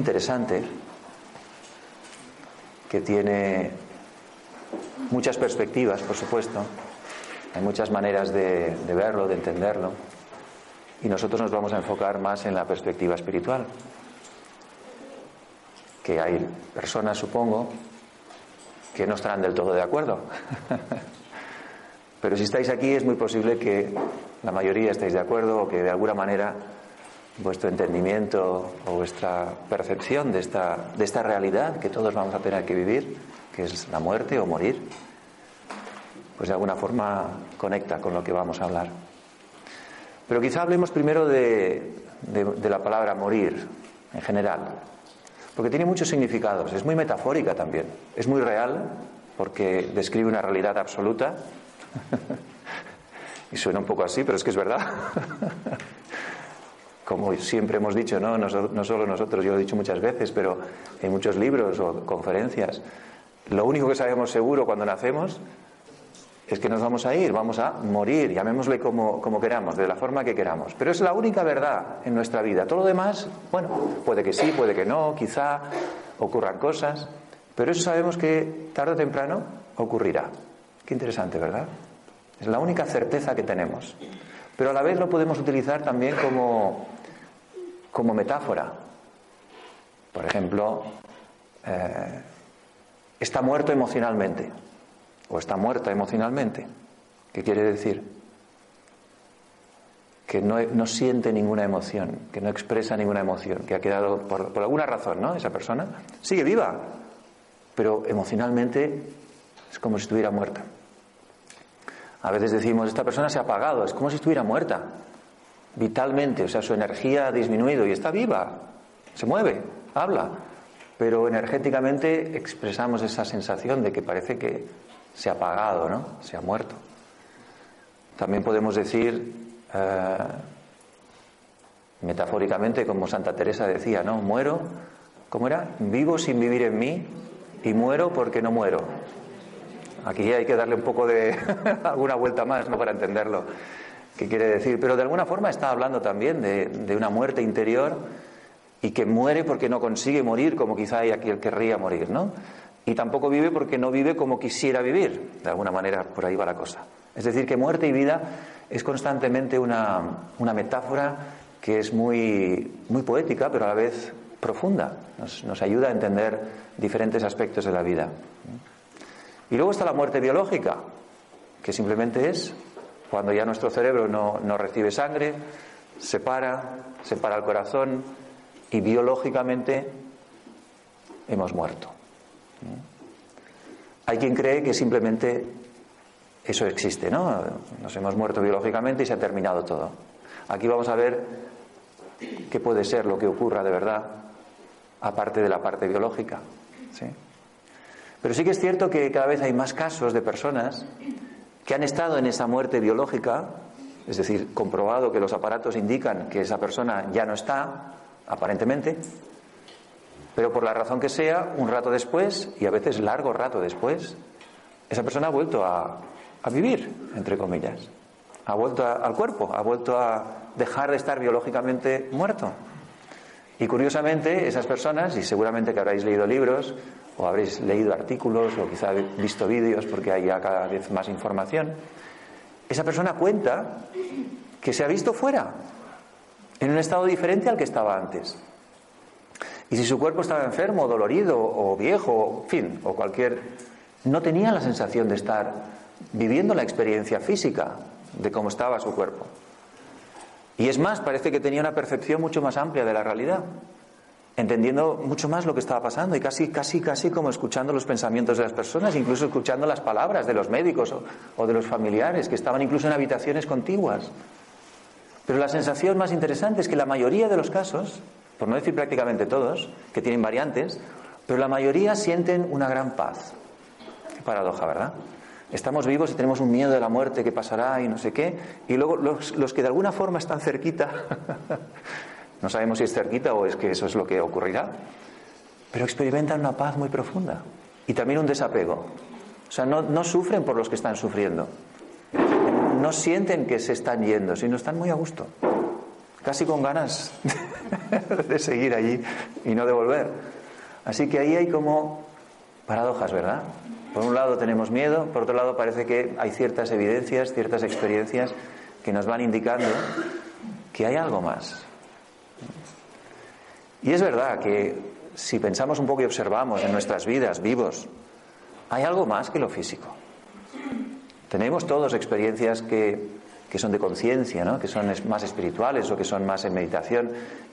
Interesante que tiene muchas perspectivas, por supuesto. Hay muchas maneras de, verlo, de entenderlo. Y nosotros nos vamos a enfocar más en la perspectiva espiritual. Que hay personas, supongo, que no estarán del todo de acuerdo. Pero si estáis aquí es muy posible que la mayoría estéis de acuerdo o que de alguna manera vuestro entendimiento o vuestra percepción de esta, de esta realidad que todos vamos a tener que vivir, que es la muerte o morir, pues de alguna forma conecta con lo que vamos a hablar. Pero quizá hablemos primero de, de, de la palabra morir en general, porque tiene muchos significados, es muy metafórica también, es muy real porque describe una realidad absoluta. y suena un poco así, pero es que es verdad. como siempre hemos dicho, ¿no? no solo nosotros, yo lo he dicho muchas veces, pero en muchos libros o conferencias, lo único que sabemos seguro cuando nacemos es que nos vamos a ir, vamos a morir, llamémosle como, como queramos, de la forma que queramos. Pero es la única verdad en nuestra vida. Todo lo demás, bueno, puede que sí, puede que no, quizá ocurran cosas, pero eso sabemos que tarde o temprano ocurrirá. Qué interesante, ¿verdad? Es la única certeza que tenemos. Pero a la vez lo podemos utilizar también como, como metáfora. Por ejemplo, eh, está muerto emocionalmente o está muerta emocionalmente. ¿Qué quiere decir? Que no, no, siente ninguna emoción, que no expresa ninguna emoción, que ha quedado, por, por alguna razón, ¿no? Esa persona sigue viva, pero emocionalmente es como si estuviera muerta. A veces decimos, esta persona se ha apagado, es como si estuviera muerta, vitalmente, o sea, su energía ha disminuido y está viva, se mueve, habla, pero energéticamente expresamos esa sensación de que parece que se ha apagado, ¿no? Se ha muerto. También podemos decir, eh, metafóricamente, como Santa Teresa decía, ¿no? Muero, ¿cómo era? Vivo sin vivir en mí y muero porque no muero. Aquí hay que darle un poco de alguna vuelta más, ¿no? Para entenderlo. ¿Qué quiere decir? Pero de alguna forma está hablando también de, una muerte interior y que muere porque no consigue morir como quizá quien querría morir, ¿no? Y tampoco vive porque no vive como quisiera vivir. De alguna manera por ahí va la cosa. Es decir, que muerte y vida es constantemente una, una metáfora que es muy, muy poética, pero a la vez profunda. Nos ayuda a entender diferentes aspectos de la vida. Y luego está la muerte biológica, que simplemente es cuando ya nuestro cerebro no, no recibe sangre, se para, se para el corazón y biológicamente hemos muerto. Hay quien cree que simplemente eso existe, ¿no? Nos hemos muerto biológicamente y se ha terminado todo. Aquí vamos a ver qué puede ser lo que ocurra de verdad, aparte de la parte biológica. ¿sí? Pero sí que es cierto que cada vez hay más casos de personas que han estado en esa muerte biológica, es decir, comprobado que los aparatos indican que esa persona ya no está, aparentemente, pero por la razón que sea, un rato después, y a veces largo rato después, esa persona ha vuelto a, vivir, entre comillas, ha vuelto al cuerpo, ha vuelto a dejar de estar biológicamente muerto. Y curiosamente, esas personas, y seguramente que habréis leído libros, o habréis leído artículos o quizá visto vídeos porque hay cada vez más información, esa persona cuenta que se ha visto fuera, en un estado diferente al que estaba antes. Y si su cuerpo estaba enfermo, dolorido o viejo, en fin, o cualquier... no tenía la sensación de estar viviendo la experiencia física de cómo estaba su cuerpo. Y es más, parece que tenía una percepción mucho más amplia de la realidad, entendiendo mucho más lo que estaba pasando y casi, casi, casi como escuchando los pensamientos de las personas, incluso escuchando las palabras de los médicos o, o de los familiares que estaban incluso en habitaciones contiguas. Pero la sensación más interesante es que la mayoría de los casos, por no decir prácticamente todos, que tienen variantes, pero la mayoría sienten una gran paz. Qué paradoja, ¿verdad? Estamos vivos y tenemos un miedo de la muerte que pasará y no sé qué. Y luego los, que de alguna forma están cerquita, no sabemos si es cerquita o es que eso es lo que ocurrirá, pero experimentan una paz muy profunda y también un desapego. O sea, no, no sufren por los que están sufriendo. No sienten que se están yendo, sino están muy a gusto. Casi con ganas de seguir allí y no de volver. Así que ahí hay como paradojas, ¿verdad? Por un lado tenemos miedo, por otro lado parece que hay ciertas evidencias, ciertas experiencias que nos van indicando que hay algo más. Y es verdad que si pensamos un poco y observamos en nuestras vidas vivos, hay algo más que lo físico. Tenemos todos experiencias que, que son de conciencia, ¿no? que son más espirituales o que son más en meditación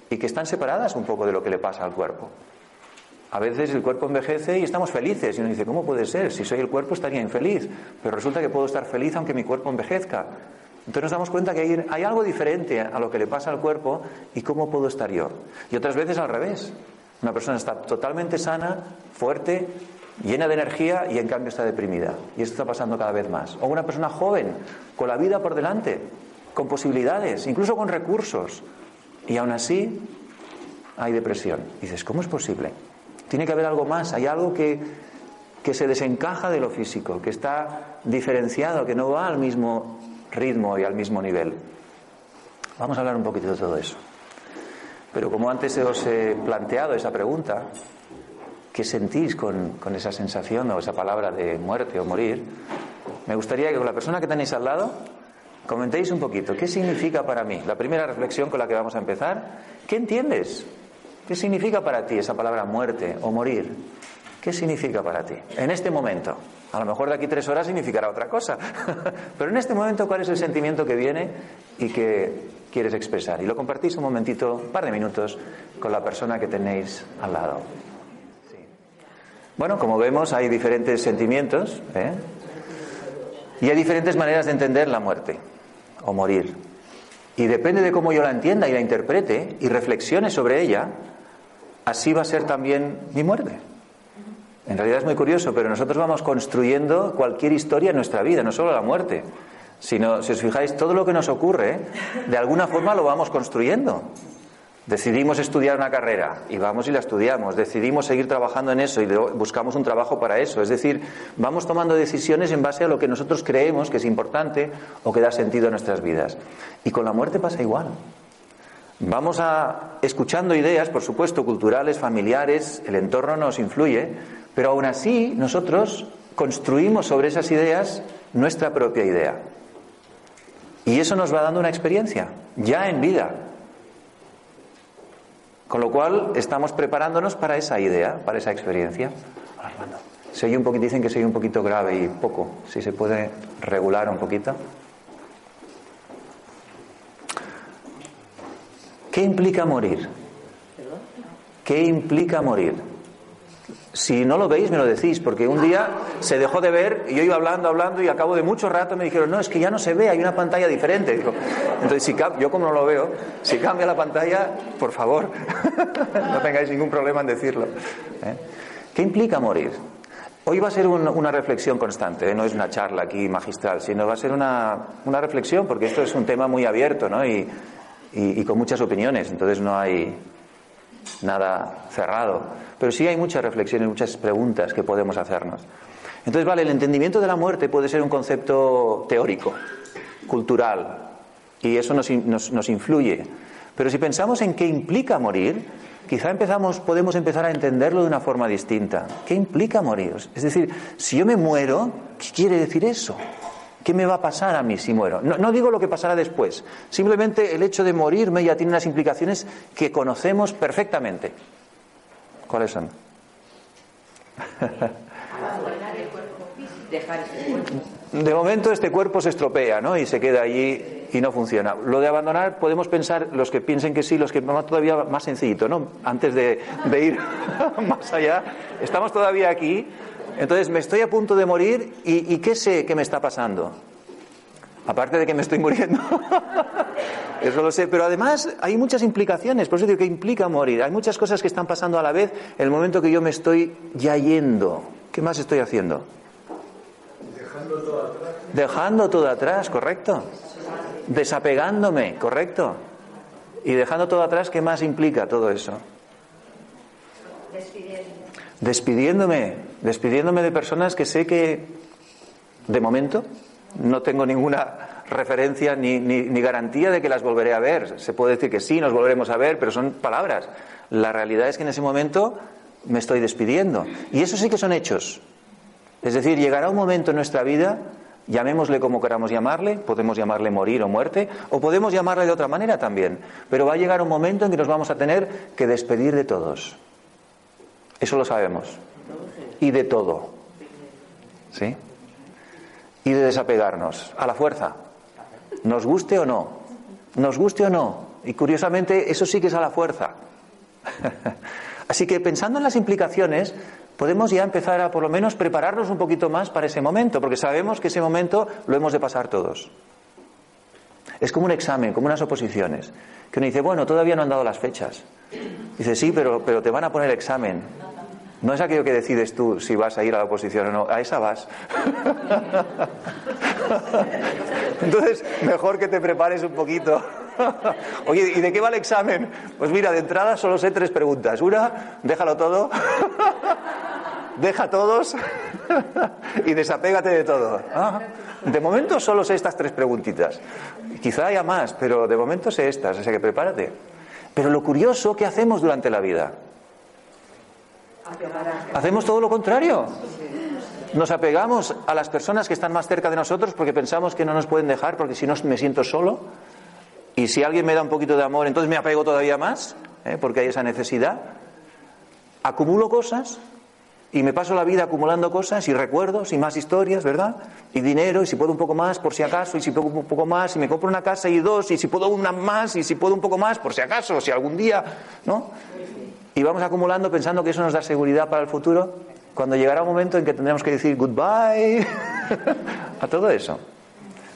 y que están separadas un poco de lo que le pasa al cuerpo. A veces el cuerpo envejece y estamos felices. Y uno dice, ¿cómo puede ser? Si soy el cuerpo estaría infeliz. Pero resulta que puedo estar feliz aunque mi cuerpo envejezca. Entonces nos damos cuenta que hay, algo diferente a lo que le pasa al cuerpo y cómo puedo estar yo. Y otras veces al revés. Una persona está totalmente sana, fuerte, llena de energía y en cambio está deprimida. Y esto está pasando cada vez más. O una persona joven, con la vida por delante, con posibilidades, incluso con recursos. Y aún así hay depresión. Dices, ¿cómo es posible? Tiene que haber algo más, hay algo que, que se desencaja de lo físico, que está diferenciado, que no va al mismo ritmo y al mismo nivel. Vamos a hablar un poquito de todo eso. Pero como antes os he planteado esa pregunta, ¿qué sentís con, con, esa sensación o esa palabra de muerte o morir? Me gustaría que con la persona que tenéis al lado comentéis un poquito, ¿qué significa para mí? La primera reflexión con la que vamos a empezar, ¿qué entiendes ¿Qué significa para ti esa palabra muerte o morir? ¿Qué significa para ti? En este momento. A lo mejor de aquí tres horas significará otra cosa. Pero en este momento, ¿cuál es el sentimiento que viene y que quieres expresar? Y lo compartís un momentito, un par de minutos, con la persona que tenéis al lado. Bueno, como vemos, hay diferentes sentimientos ¿eh? y hay diferentes maneras de entender la muerte o morir. Y depende de cómo yo la entienda y la interprete y reflexione sobre ella, así va a ser también mi muerte. En realidad es muy curioso, pero nosotros vamos construyendo cualquier historia en nuestra vida, no solo la muerte, sino, si os fijáis, todo lo que nos ocurre, de alguna forma lo vamos construyendo. Decidimos estudiar una carrera y vamos y la estudiamos. Decidimos seguir trabajando en eso y buscamos un trabajo para eso. Es decir, vamos tomando decisiones en base a lo que nosotros creemos que es importante o que da sentido a nuestras vidas. Y con la muerte pasa igual. Vamos a escuchando ideas, por supuesto, culturales, familiares, el entorno nos influye, pero aún así nosotros construimos sobre esas ideas nuestra propia idea. Y eso nos va dando una experiencia, ya en vida. Con lo cual estamos preparándonos para esa idea, para esa experiencia. Se oye un poquito, dicen que se oye un poquito grave y poco. Si se puede regular un poquito. ¿Qué implica morir? ¿Qué implica morir? Si no lo veis, me lo decís, porque un día se dejó de ver y yo iba hablando, hablando y a cabo de mucho rato me dijeron, no, es que ya no se ve, hay una pantalla diferente. entonces, si yo como no lo veo, si cambia la pantalla, por favor, no tengáis ningún problema en decirlo. ¿eh? ¿Qué implica morir? Hoy va a ser una reflexión constante, ¿eh? no es una charla aquí magistral, sino va a ser una, una reflexión, porque esto es un tema muy abierto, ¿no? Y, y, con muchas opiniones, entonces no hay nada cerrado. Pero sí hay muchas reflexiones, muchas preguntas que podemos hacernos. Entonces, vale, el entendimiento de la muerte puede ser un concepto teórico, cultural, y eso nos, nos, nos influye. Pero si pensamos en qué implica morir, quizá empezamos, podemos empezar a entenderlo de una forma distinta. ¿Qué implica morir? Es decir, si yo me muero, ¿qué quiere decir eso? ¿Qué me va a pasar a mí si muero? No, no, digo lo que pasará después. Simplemente el hecho de morirme ya tiene unas implicaciones que conocemos perfectamente. ¿Cuáles son? De momento este cuerpo se estropea, ¿no? Y se queda allí y no funciona. Lo de abandonar podemos pensar, los que piensen que sí, los que más todavía más sencillito, ¿no? Antes de, ir más allá, estamos todavía aquí, entonces me estoy a punto de morir y, y ¿qué sé que me está pasando? Aparte de que me estoy muriendo. Eso lo sé. Pero además hay muchas implicaciones. Por eso digo que implica morir. Hay muchas cosas que están pasando a la vez en el momento que yo me estoy ya yendo. ¿Qué más estoy haciendo? Dejando todo atrás. Dejando todo atrás, correcto. Desapegándome, correcto. Y dejando todo atrás, ¿qué más implica todo eso? Despidiéndome. Despidiéndome de personas que sé que, de momento, no tengo ninguna referencia ni, ni, garantía de que las volveré a ver. Se puede decir que sí, nos volveremos a ver, pero son palabras. La realidad es que en ese momento me estoy despidiendo. Y eso sí que son hechos. Es decir, llegará un momento en nuestra vida, llamémosle como queramos llamarle, podemos llamarle morir o muerte, o podemos llamarle de otra manera también, pero va a llegar un momento en que nos vamos a tener que despedir de todos. Eso lo sabemos. Y de todo. ¿Sí? y de desapegarnos a la fuerza. Nos guste o no. Nos guste o no. Y curiosamente, eso sí que es a la fuerza. Así que pensando en las implicaciones, podemos ya empezar a por lo menos prepararnos un poquito más para ese momento, porque sabemos que ese momento lo hemos de pasar todos. Es como un examen, como unas oposiciones, que uno dice, bueno, todavía no han dado las fechas. Dice, sí, pero, pero te van a poner examen. No es aquello que decides tú si vas a ir a la oposición o no, a esa vas. Entonces, mejor que te prepares un poquito. Oye, ¿y de qué va el examen? Pues mira, de entrada solo sé tres preguntas. Una, déjalo todo. Deja todos y desapégate de todo. Ah, de momento solo sé estas tres preguntitas. Quizá haya más, pero de momento sé estas, o sea que prepárate. Pero lo curioso, ¿qué hacemos durante la vida? Hacemos todo lo contrario. Nos apegamos a las personas que están más cerca de nosotros porque pensamos que no nos pueden dejar porque si no me siento solo. Y si alguien me da un poquito de amor, entonces me apego todavía más ¿eh? porque hay esa necesidad. Acumulo cosas y me paso la vida acumulando cosas y recuerdos y más historias, ¿verdad? Y dinero, y si puedo un poco más, por si acaso, y si puedo un poco más, y me compro una casa y dos, y si puedo una más, y si puedo un poco más, por si acaso, si algún día, ¿no? Y vamos acumulando pensando que eso nos da seguridad para el futuro, cuando llegará un momento en que tendremos que decir goodbye a todo eso.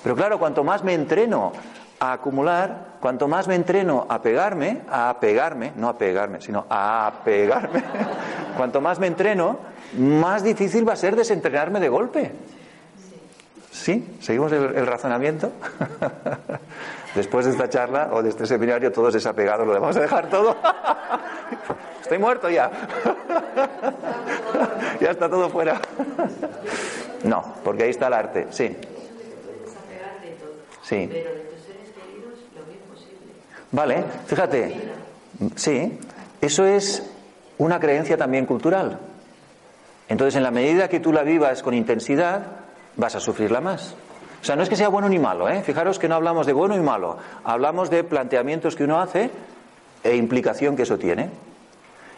Pero claro, cuanto más me entreno a acumular, cuanto más me entreno a pegarme, a pegarme, no a pegarme, sino a pegarme, cuanto más me entreno, más difícil va a ser desentrenarme de golpe. ¿Sí? ¿Seguimos el, el razonamiento? Después de esta charla o de este seminario, todos desapegados, lo vamos a dejar todo. Estoy muerto ya. ya está todo fuera. no, porque ahí está el arte, sí. Sí. Vale, fíjate. Sí, eso es una creencia también cultural. Entonces, en la medida que tú la vivas con intensidad, vas a sufrirla más. O sea, no es que sea bueno ni malo, ¿eh? Fijaros que no hablamos de bueno y malo, hablamos de planteamientos que uno hace e implicación que eso tiene.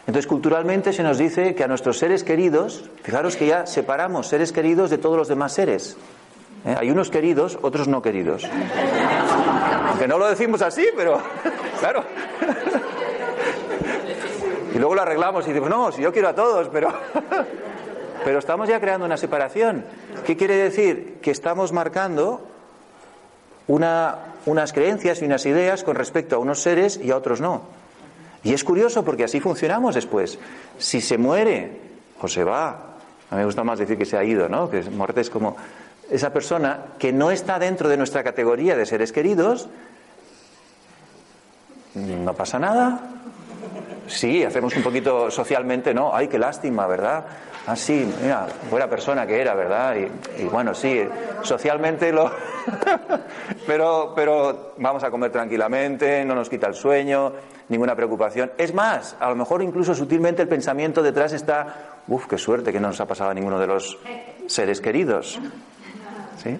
Entonces, culturalmente se nos dice que a nuestros seres queridos, fijaros que ya separamos seres queridos de todos los demás seres. ¿eh? Hay unos queridos, otros no queridos. Aunque no lo decimos así, pero claro. Y luego lo arreglamos y decimos, no, si yo quiero a todos, pero, pero estamos ya creando una separación. ¿Qué quiere decir? Que estamos marcando una, unas creencias y unas ideas con respecto a unos seres y a otros no. Y es curioso porque así funcionamos después. Si se muere o se va, a mí me gusta más decir que se ha ido, ¿no? Que muerte es como esa persona que no está dentro de nuestra categoría de seres queridos, no pasa nada. Sí, hacemos un poquito socialmente, ¿no? Ay, qué lástima, ¿verdad? Ah, mira, buena persona que era, ¿verdad? Y, bueno, sí, socialmente lo... pero, pero vamos a comer tranquilamente, no nos quita el sueño, ninguna preocupación. Es más, a lo mejor incluso sutilmente el pensamiento detrás está, uff, qué suerte que no nos ha pasado a ninguno de los seres queridos. ¿Sí?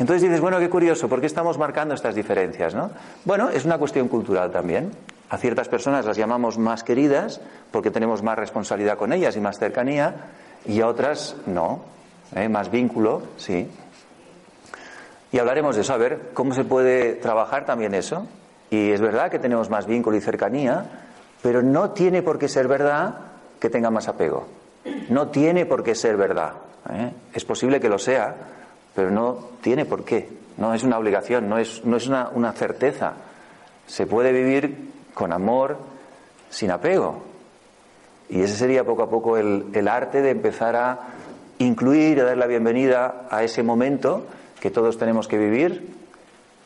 Entonces dices, bueno, qué curioso, ¿por qué estamos marcando estas diferencias? ¿no? Bueno, es una cuestión cultural también. A ciertas personas las llamamos más queridas porque tenemos más responsabilidad con ellas y más cercanía, y a otras no, ¿eh? más vínculo, sí. Y hablaremos de eso, a ver cómo se puede trabajar también eso. Y es verdad que tenemos más vínculo y cercanía, pero no tiene por qué ser verdad que tenga más apego. No tiene por qué ser verdad. ¿eh? Es posible que lo sea, pero no tiene por qué. No es una obligación, no es, no es una, una certeza. Se puede vivir con amor, sin apego. Y ese sería poco a poco el, arte de empezar a incluir, a dar la bienvenida a ese momento que todos tenemos que vivir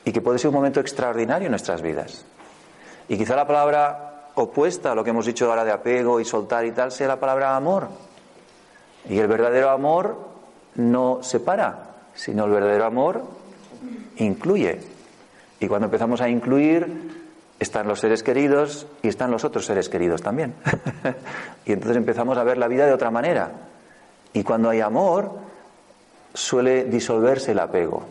y que puede ser un momento extraordinario en nuestras vidas. Y quizá la palabra opuesta a lo que hemos dicho ahora de apego y soltar y tal sea la palabra amor. Y el verdadero amor no separa, sino el verdadero amor incluye. Y cuando empezamos a incluir, están los seres queridos y están los otros seres queridos también. y entonces empezamos a ver la vida de otra manera. Y cuando hay amor, suele disolverse el apego.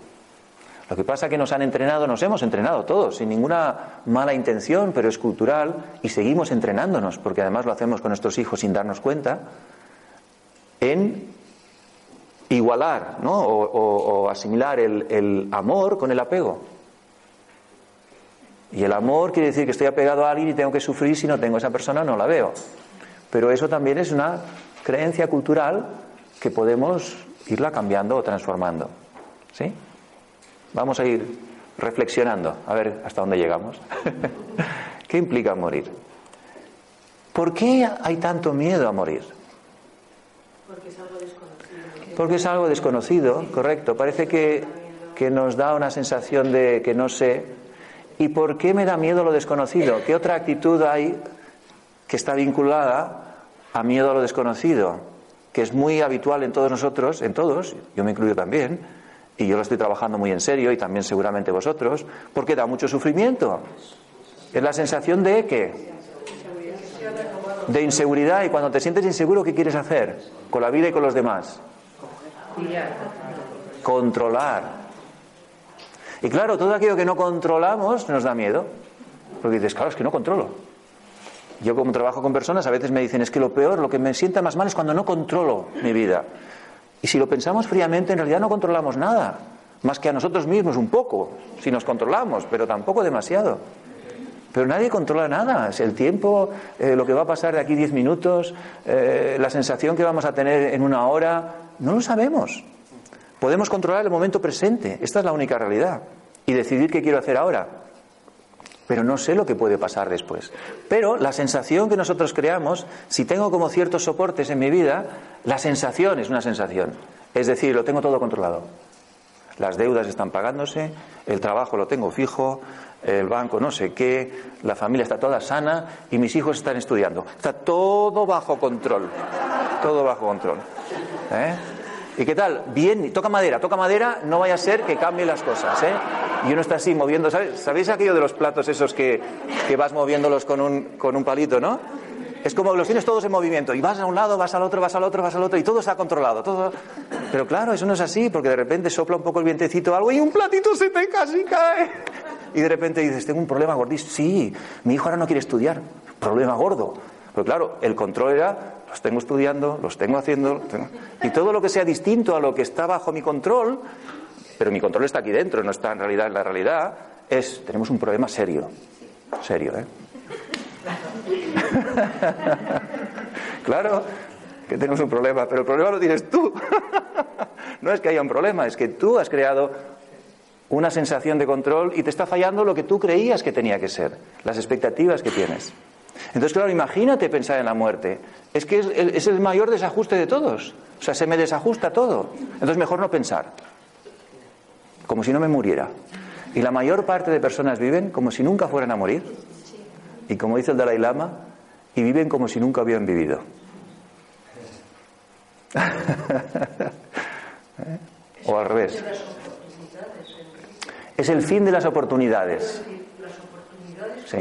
Lo que pasa es que nos han entrenado, nos hemos entrenado todos, sin ninguna mala intención, pero es cultural, y seguimos entrenándonos, porque además lo hacemos con nuestros hijos sin darnos cuenta, en igualar ¿no? o, asimilar el amor con el apego. Y el amor quiere decir que estoy apegado a alguien y tengo que sufrir si no tengo a esa persona, no la veo. Pero eso también es una creencia cultural que podemos irla cambiando o transformando. ¿Sí? Vamos a ir reflexionando, a ver hasta dónde llegamos. ¿Qué implica morir? ¿Por qué hay tanto miedo a morir? Porque es algo desconocido. Porque es algo desconocido, correcto. Parece que, que nos da una sensación de que no sé, ¿Y por qué me da miedo lo desconocido? ¿Qué otra actitud hay que está vinculada a miedo a lo desconocido? Que es muy habitual en todos nosotros, en todos, yo me incluyo también, y yo lo estoy trabajando muy en serio y también seguramente vosotros, porque da mucho sufrimiento. Es la sensación de qué? De inseguridad. Y cuando te sientes inseguro, ¿qué quieres hacer? Con la vida y con los demás. Controlar. Y claro, todo aquello que no controlamos nos da miedo. Porque dices, claro, es que no controlo. Yo como trabajo con personas, a veces me dicen, es que lo peor, lo que me sienta más mal es cuando no controlo mi vida. Y si lo pensamos fríamente, en realidad no controlamos nada. Más que a nosotros mismos un poco, si nos controlamos, pero tampoco demasiado. Pero nadie controla nada. Es el tiempo, eh, lo que va a pasar de aquí diez minutos, eh, la sensación que vamos a tener en una hora, no lo sabemos. Podemos controlar el momento presente, esta es la única realidad, y decidir qué quiero hacer ahora. Pero no sé lo que puede pasar después. Pero la sensación que nosotros creamos, si tengo como ciertos soportes en mi vida, la sensación es una sensación. Es decir, lo tengo todo controlado. Las deudas están pagándose, el trabajo lo tengo fijo, el banco no sé qué, la familia está toda sana y mis hijos están estudiando. Está todo bajo control. Todo bajo control. ¿Eh? ¿Y qué tal? Bien, toca madera, toca madera, no vaya a ser que cambien las cosas, ¿eh? Y uno está así moviendo, ¿sabes? ¿Sabéis aquello de los platos esos que, que vas moviéndolos con un, con un palito, ¿no? Es como los tienes todos en movimiento y vas a un lado, vas al otro, vas al otro, vas al otro y todo está controlado. Todo... Pero claro, eso no es así porque de repente sopla un poco el vientecito algo y un platito se te casi cae. Y de repente dices, tengo un problema gordísimo. Sí, mi hijo ahora no quiere estudiar. Problema gordo. Pero claro, el control era los tengo estudiando, los tengo haciendo, y todo lo que sea distinto a lo que está bajo mi control, pero mi control está aquí dentro, no está en realidad en la realidad, es, tenemos un problema serio, serio, ¿eh? claro que tenemos un problema, pero el problema lo tienes tú. no es que haya un problema, es que tú has creado una sensación de control y te está fallando lo que tú creías que tenía que ser, las expectativas que tienes. Entonces, claro, imagínate pensar en la muerte. Es que es el, mayor desajuste de todos. O sea, se me desajusta todo. Entonces, mejor no pensar. Como si no me muriera. Y la mayor parte de personas viven como si nunca fueran a morir. Y como dice el Dalai Lama, y viven como si nunca hubieran vivido. ¿Eh? O al revés. Es el fin de las oportunidades. Sí.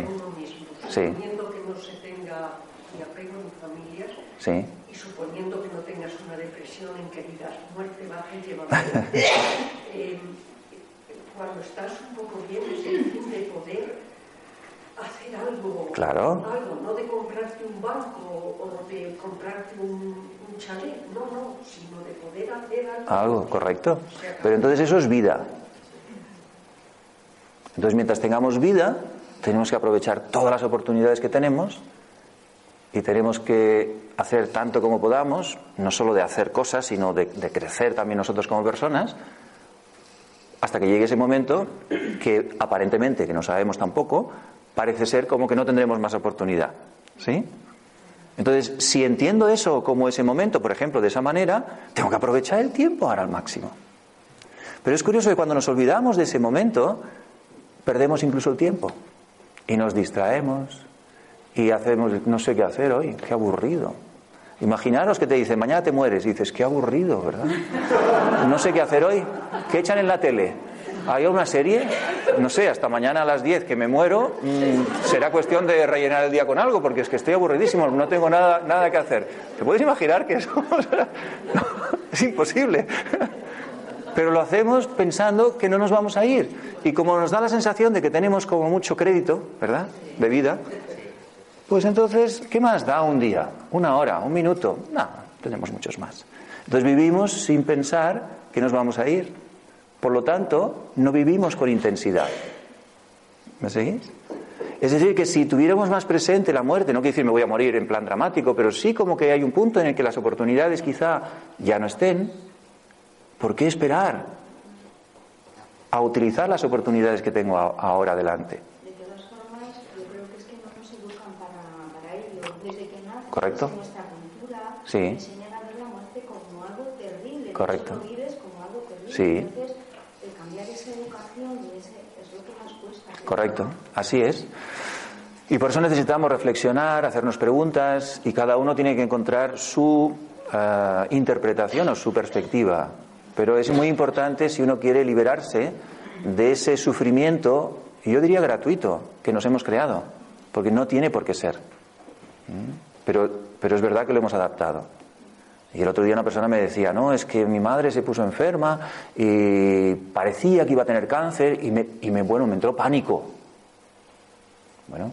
Sí. Suponiendo que no se tenga ni apego en familias Sí. y suponiendo que no tengas una depresión en que digas muerte baja y llévame. Eh, cuando estás un poco bien es el fin de poder hacer algo. Claro. Algo, no de comprarte un banco o de comprarte un, un chalet, no, no, sino de poder hacer algo. Algo, correcto. Pero entonces eso es vida. Entonces mientras tengamos vida, tenemos que aprovechar todas las oportunidades que tenemos y tenemos que hacer tanto como podamos, no solo de hacer cosas, sino de, crecer también nosotros como personas, hasta que llegue ese momento que aparentemente, que no sabemos tampoco, parece ser como que no tendremos más oportunidad. ¿Sí? Entonces, si entiendo eso como ese momento, por ejemplo, de esa manera, tengo que aprovechar el tiempo ahora al máximo. Pero es curioso que cuando nos olvidamos de ese momento, perdemos incluso el tiempo y nos distraemos y hacemos, no sé qué hacer hoy, qué aburrido. Imaginaros que te dicen, mañana te mueres, y dices, qué aburrido, ¿verdad? No sé qué hacer hoy. ¿Qué echan en la tele? ¿Hay una serie? No sé, hasta mañana a las 10 que me muero, mm, será cuestión de rellenar el día con algo, porque es que estoy aburridísimo, no tengo nada, nada que hacer. ¿Te puedes imaginar que eso es imposible? Pero lo hacemos pensando que no nos vamos a ir. Y como nos da la sensación de que tenemos como mucho crédito, ¿verdad? De vida, pues entonces, ¿qué más da un día? ¿Una hora? ¿Un minuto? No, tenemos muchos más. Entonces vivimos sin pensar que nos vamos a ir. Por lo tanto, no vivimos con intensidad. ¿Me seguís? Es decir, que si tuviéramos más presente la muerte, no quiero decir me voy a morir en plan dramático, pero sí como que hay un punto en el que las oportunidades quizá ya no estén, ¿por qué esperar a utilizar las oportunidades que tengo ahora delante? De todas formas, yo creo que es que no nos educan para, para ello. Desde que naces Correcto. nuestra cultura, Sí. enseñan a ver la muerte como algo terrible. Correcto. Lo vives como algo terrible. Sí. Entonces, el cambiar esa educación y ese, es lo que más cuesta. Correcto, así es. Y por eso necesitamos reflexionar, hacernos preguntas y cada uno tiene que encontrar su eh, interpretación o su perspectiva. Pero es muy importante si uno quiere liberarse de ese sufrimiento, yo diría gratuito, que nos hemos creado, porque no tiene por qué ser. ¿Mm? Pero, pero es verdad que lo hemos adaptado. Y el otro día una persona me decía, no, es que mi madre se puso enferma y parecía que iba a tener cáncer y me, y me bueno, me entró pánico. Bueno,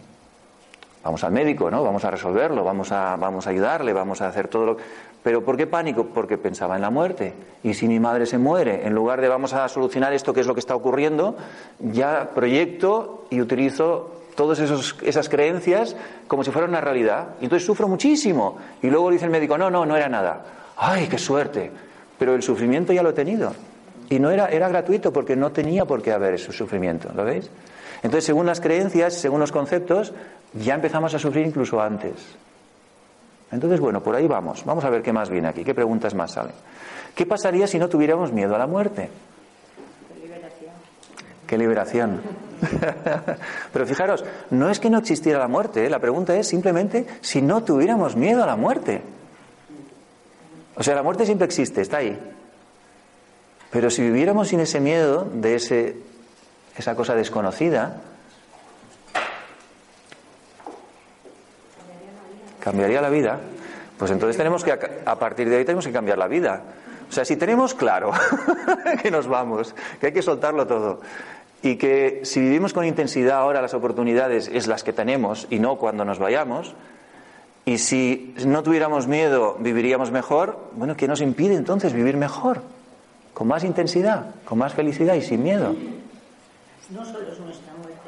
vamos al médico, ¿no? Vamos a resolverlo, vamos a, vamos a ayudarle, vamos a hacer todo lo Pero ¿por qué pánico? Porque pensaba en la muerte. Y si mi madre se muere, en lugar de vamos a solucionar esto que es lo que está ocurriendo, ya proyecto y utilizo todas esas creencias como si fuera una realidad. Y entonces sufro muchísimo. Y luego dice el médico, no, no, no era nada. ¡Ay, qué suerte! Pero el sufrimiento ya lo he tenido. Y no era, era gratuito porque no tenía por qué haber ese sufrimiento. ¿Lo veis? Entonces, según las creencias, según los conceptos, ya empezamos a sufrir incluso antes. Entonces, bueno, por ahí vamos. Vamos a ver qué más viene aquí, qué preguntas más salen. ¿Qué pasaría si no tuviéramos miedo a la muerte? Qué liberación. Pero fijaros, no es que no existiera la muerte, ¿eh? la pregunta es simplemente si no tuviéramos miedo a la muerte. O sea, la muerte siempre existe, está ahí. Pero si viviéramos sin ese miedo de ese, esa cosa desconocida, cambiaría la vida. Pues entonces tenemos que, a partir de ahí tenemos que cambiar la vida. O sea, si tenemos claro que nos vamos, que hay que soltarlo todo, y que si vivimos con intensidad ahora las oportunidades es las que tenemos y no cuando nos vayamos, y si no tuviéramos miedo viviríamos mejor, bueno, ¿qué nos impide entonces vivir mejor? Con más intensidad, con más felicidad y sin miedo. No solo es nuestra muerte,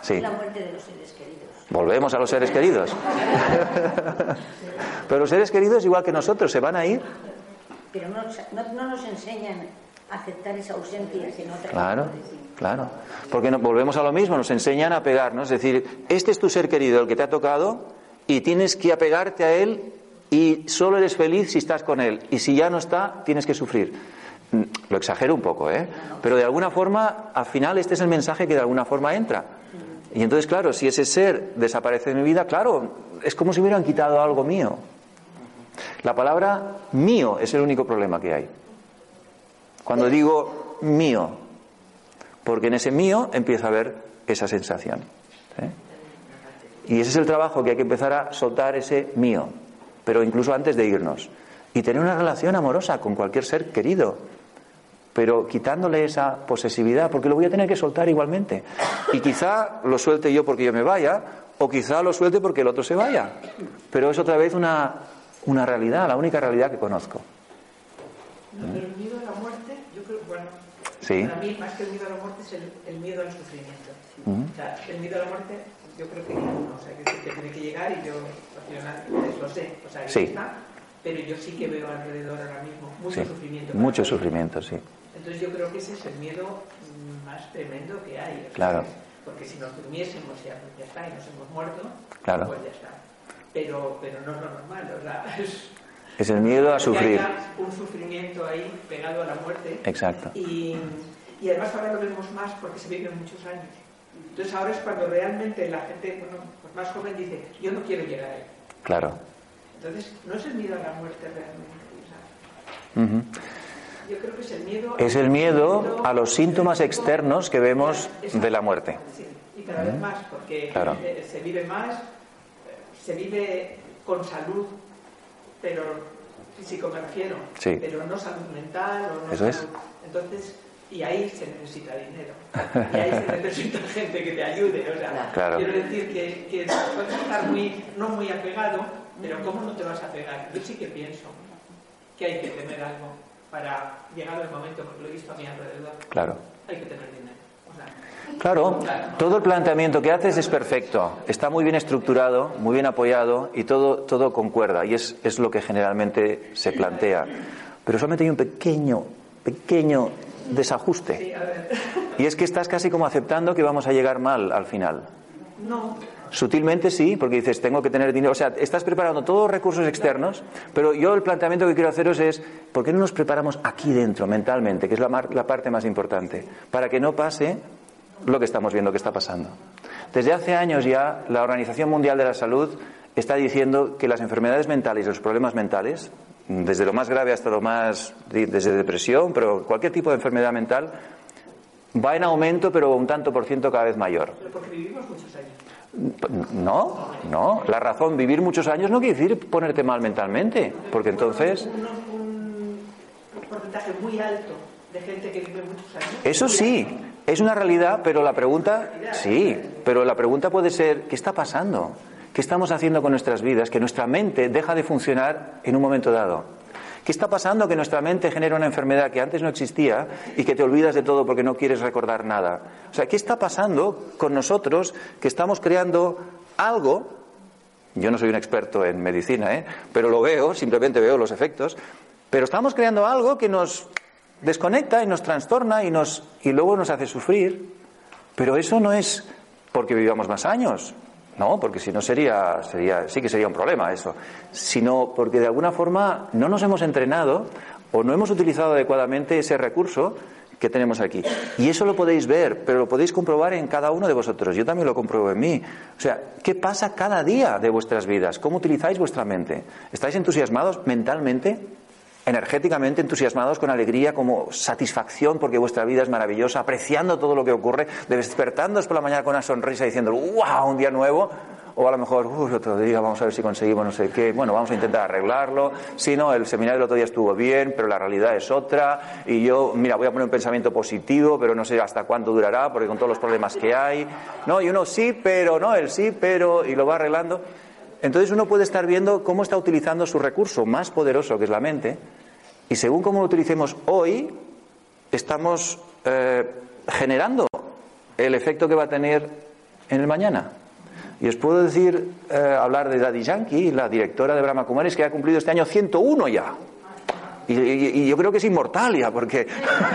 Sí. es la muerte de los seres queridos. Volvemos a los seres queridos. Pero los seres queridos, igual que nosotros, se van a ir. Pero no, no- no nos enseñan a aceptar esa ausencia que no Claro, claro. Porque no- volvemos a lo mismo, nos enseñan a pegarnos. Es decir, este es tu ser querido, el que te ha tocado, y tienes que apegarte a él y solo eres feliz si estás con él. Y si ya no está, tienes que sufrir. Mm, Lo exagero un poco, ¿eh? Pero de alguna forma, al final, este es el mensaje que de alguna forma entra. Y entonces, claro, si ese ser desaparece de mi vida, claro, es como si hubieran quitado algo mío. La palabra mío es el único problema que hay. Cuando digo mío, porque en ese mío empieza a haber esa sensación. ¿eh? Y ese es el trabajo que hay que empezar a soltar ese mío, pero incluso antes de irnos. Y tener una relación amorosa con cualquier ser querido, pero quitándole esa posesividad, porque lo voy a tener que soltar igualmente. Y quizá lo suelte yo porque yo me vaya, o quizá lo suelte porque el otro se vaya. Pero es otra vez una, una realidad, la única realidad que conozco. No, el miedo la muerte, Sí. para mí más que el miedo a la muerte es el, el miedo al sufrimiento. O sea, el miedo a la muerte yo creo que no, o sea, que, tiene que llegar y yo lo sé, o sea, que Sí. está, pero yo sí que veo alrededor ahora mismo mucho Sí. sufrimiento. Mucho sufrimiento, sí. Entonces yo creo que ese es el miedo más tremendo que hay. Claro. Porque si nos durmiésemos ya, ya está y nos hemos muerto, Claro. pues ya está. Pero, pero no es lo normal, o sea, es, Es el miedo a sufrir. un sufrimiento ahí pegado a la muerte. Exacto. Y, y además ahora lo vemos más porque se viven muchos años. Entonces ahora es cuando realmente la gente bueno, pues más joven dice, yo no quiero llegar ahí. Claro. Entonces no es el miedo a la muerte realmente. o sea, Ujú. yo creo que es el miedo... Es el miedo a los síntomas externos que vemos de la muerte. Sí, y cada vez más, porque Claro. eh, se vive más, eh, se vive con salud, pero físico me refiero, Sí. pero no salud mental o no Eso es. salud. Entonces, y ahí se necesita dinero, y ahí se necesita gente que te ayude. O sea, Claro. quiero decir que, que puedes estar muy, no muy apegado, pero ¿cómo no te vas a pegar? Yo sí que pienso que hay que tener algo para llegar al momento, porque lo he visto a mi alrededor, Claro. hay que tener dinero. Claro, todo el planteamiento que haces es perfecto, está muy bien estructurado, muy bien apoyado y todo, todo concuerda y es, es lo que generalmente se plantea. Pero solamente hay un pequeño, pequeño desajuste y es que estás casi como aceptando que vamos a llegar mal al final. No, Sutilmente sí, porque dices, tengo que tener dinero. O sea, estás preparando todos los recursos externos, pero yo el planteamiento que quiero haceros es, ¿por qué no nos preparamos aquí dentro, mentalmente, que es la, mar- la parte más importante, para que no pase lo que estamos viendo que está pasando? Desde hace años ya, la Organización Mundial de la Salud está diciendo que las enfermedades mentales y los problemas mentales, desde lo más grave hasta lo más, desde depresión, pero cualquier tipo de enfermedad mental, va en aumento, pero un tanto por ciento cada vez mayor. pero porque vivimos muchos años. No, no. La razón, vivir muchos años no quiere decir ponerte mal mentalmente, porque entonces, Un, un porcentaje muy alto de gente que vive muchos años. eso sí, es una realidad, pero la pregunta, sí, pero la pregunta puede ser, ¿qué está pasando? ¿Qué estamos haciendo con nuestras vidas? Que nuestra mente deja de funcionar en un momento dado. ¿Qué está pasando que nuestra mente genera una enfermedad que antes no existía y que te olvidas de todo porque no quieres recordar nada? O sea, ¿qué está pasando con nosotros que estamos creando algo? Yo no soy un experto en medicina, ¿eh? pero lo veo, simplemente veo los efectos. Pero estamos creando algo que nos desconecta y nos trastorna y, nos, y luego nos hace sufrir. Pero eso no es porque vivamos más años, no, porque si no sería, sería, sí que sería un problema eso, sino porque de alguna forma no nos hemos entrenado o no hemos utilizado adecuadamente ese recurso que tenemos aquí. Y eso lo podéis ver, pero lo podéis comprobar en cada uno de vosotros. Yo también lo compruebo en mí. O sea, ¿qué pasa cada día de vuestras vidas? ¿Cómo utilizáis vuestra mente? ¿Estáis entusiasmados mentalmente? Energéticamente entusiasmados con alegría, como satisfacción porque vuestra vida es maravillosa, apreciando todo lo que ocurre, despertándoos por la mañana con una sonrisa diciendo, ¡wow! Un día nuevo. O a lo mejor, uy, otro día vamos a ver si conseguimos no sé qué. Bueno, vamos a intentar arreglarlo. Si no, el seminario del otro día estuvo bien, pero la realidad es otra. Y yo, mira, voy a poner un pensamiento positivo, pero no sé hasta cuánto durará, porque con todos los problemas que hay. No, y uno sí, pero, no, el sí, pero, y lo va arreglando. Entonces uno puede estar viendo cómo está utilizando su recurso más poderoso, que es la mente, y según cómo lo utilicemos hoy, estamos eh, generando el efecto que va a tener en el mañana. Y os puedo decir, eh, hablar de Daddy Yankee, la directora de Brahma Kumaris, que ha cumplido este año 101 ya. Y, y- yo creo que es inmortal ya, porque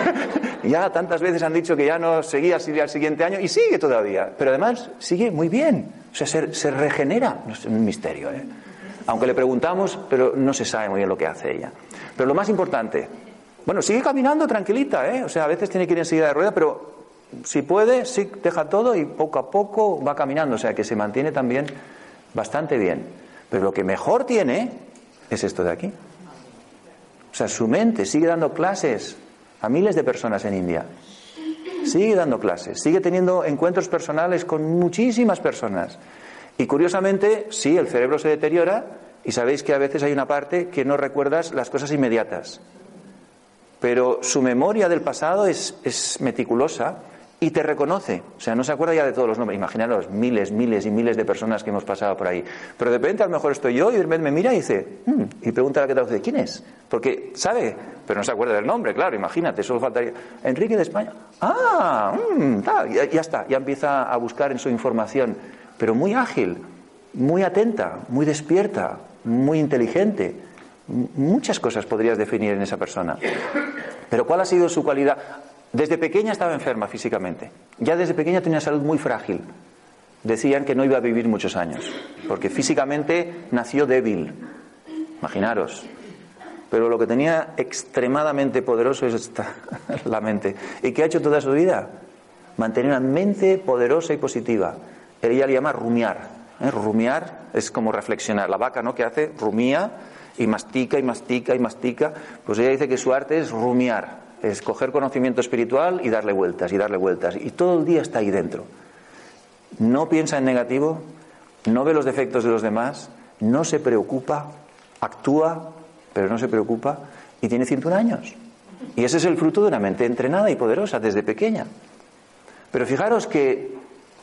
ya tantas veces han dicho que ya no seguía al siguiente año y sigue todavía. Pero además sigue muy bien. O sea, se, se regenera. Es un misterio, ¿eh? Aunque le preguntamos, pero no se sabe muy bien lo que hace ella. Pero lo más importante, bueno, sigue caminando tranquilita, ¿eh? O sea, a veces tiene que ir en silla de rueda, pero si puede, sí, deja todo y poco a poco va caminando. O sea, que se mantiene también bastante bien. Pero lo que mejor tiene es esto de aquí. O sea, su mente sigue dando clases a miles de personas en India. Sigue dando clases, sigue teniendo encuentros personales con muchísimas personas. Y curiosamente, sí, el cerebro se deteriora y sabéis que a veces hay una parte que no recuerdas las cosas inmediatas. Pero su memoria del pasado es, es meticulosa y te reconoce. O sea, no se acuerda ya de todos los nombres. Imaginaros miles, miles y miles de personas que hemos pasado por ahí. Pero de repente a lo mejor estoy yo y de repente me mira y dice, "Hmm", y pregunta a la que traduce, ¿quién es? Porque sabe, pero no se acuerda del nombre, claro, imagínate, solo faltaría. Enrique de España. Ah, mm, tal, ya, ya está, ya empieza a buscar en su información, pero muy ágil, muy atenta, muy despierta, muy inteligente. Muchas cosas podrías definir en esa persona. Pero ¿cuál ha sido su cualidad? Desde pequeña estaba enferma físicamente. Ya desde pequeña tenía salud muy frágil. Decían que no iba a vivir muchos años, porque físicamente nació débil. Imaginaros. Pero lo que tenía extremadamente poderoso es esta, la mente. ¿Y qué ha hecho toda su vida? Mantener una mente poderosa y positiva. Ella le llama rumiar. ¿eh? Rumiar es como reflexionar. La vaca, ¿no? Que hace? Rumía y mastica y mastica y mastica. Pues ella dice que su arte es rumiar, es coger conocimiento espiritual y darle vueltas y darle vueltas. Y todo el día está ahí dentro. No piensa en negativo, no ve los defectos de los demás, no se preocupa, actúa, pero no se preocupa y tiene 101 años. Y ese es el fruto de una mente entrenada y poderosa desde pequeña. Pero fijaros que,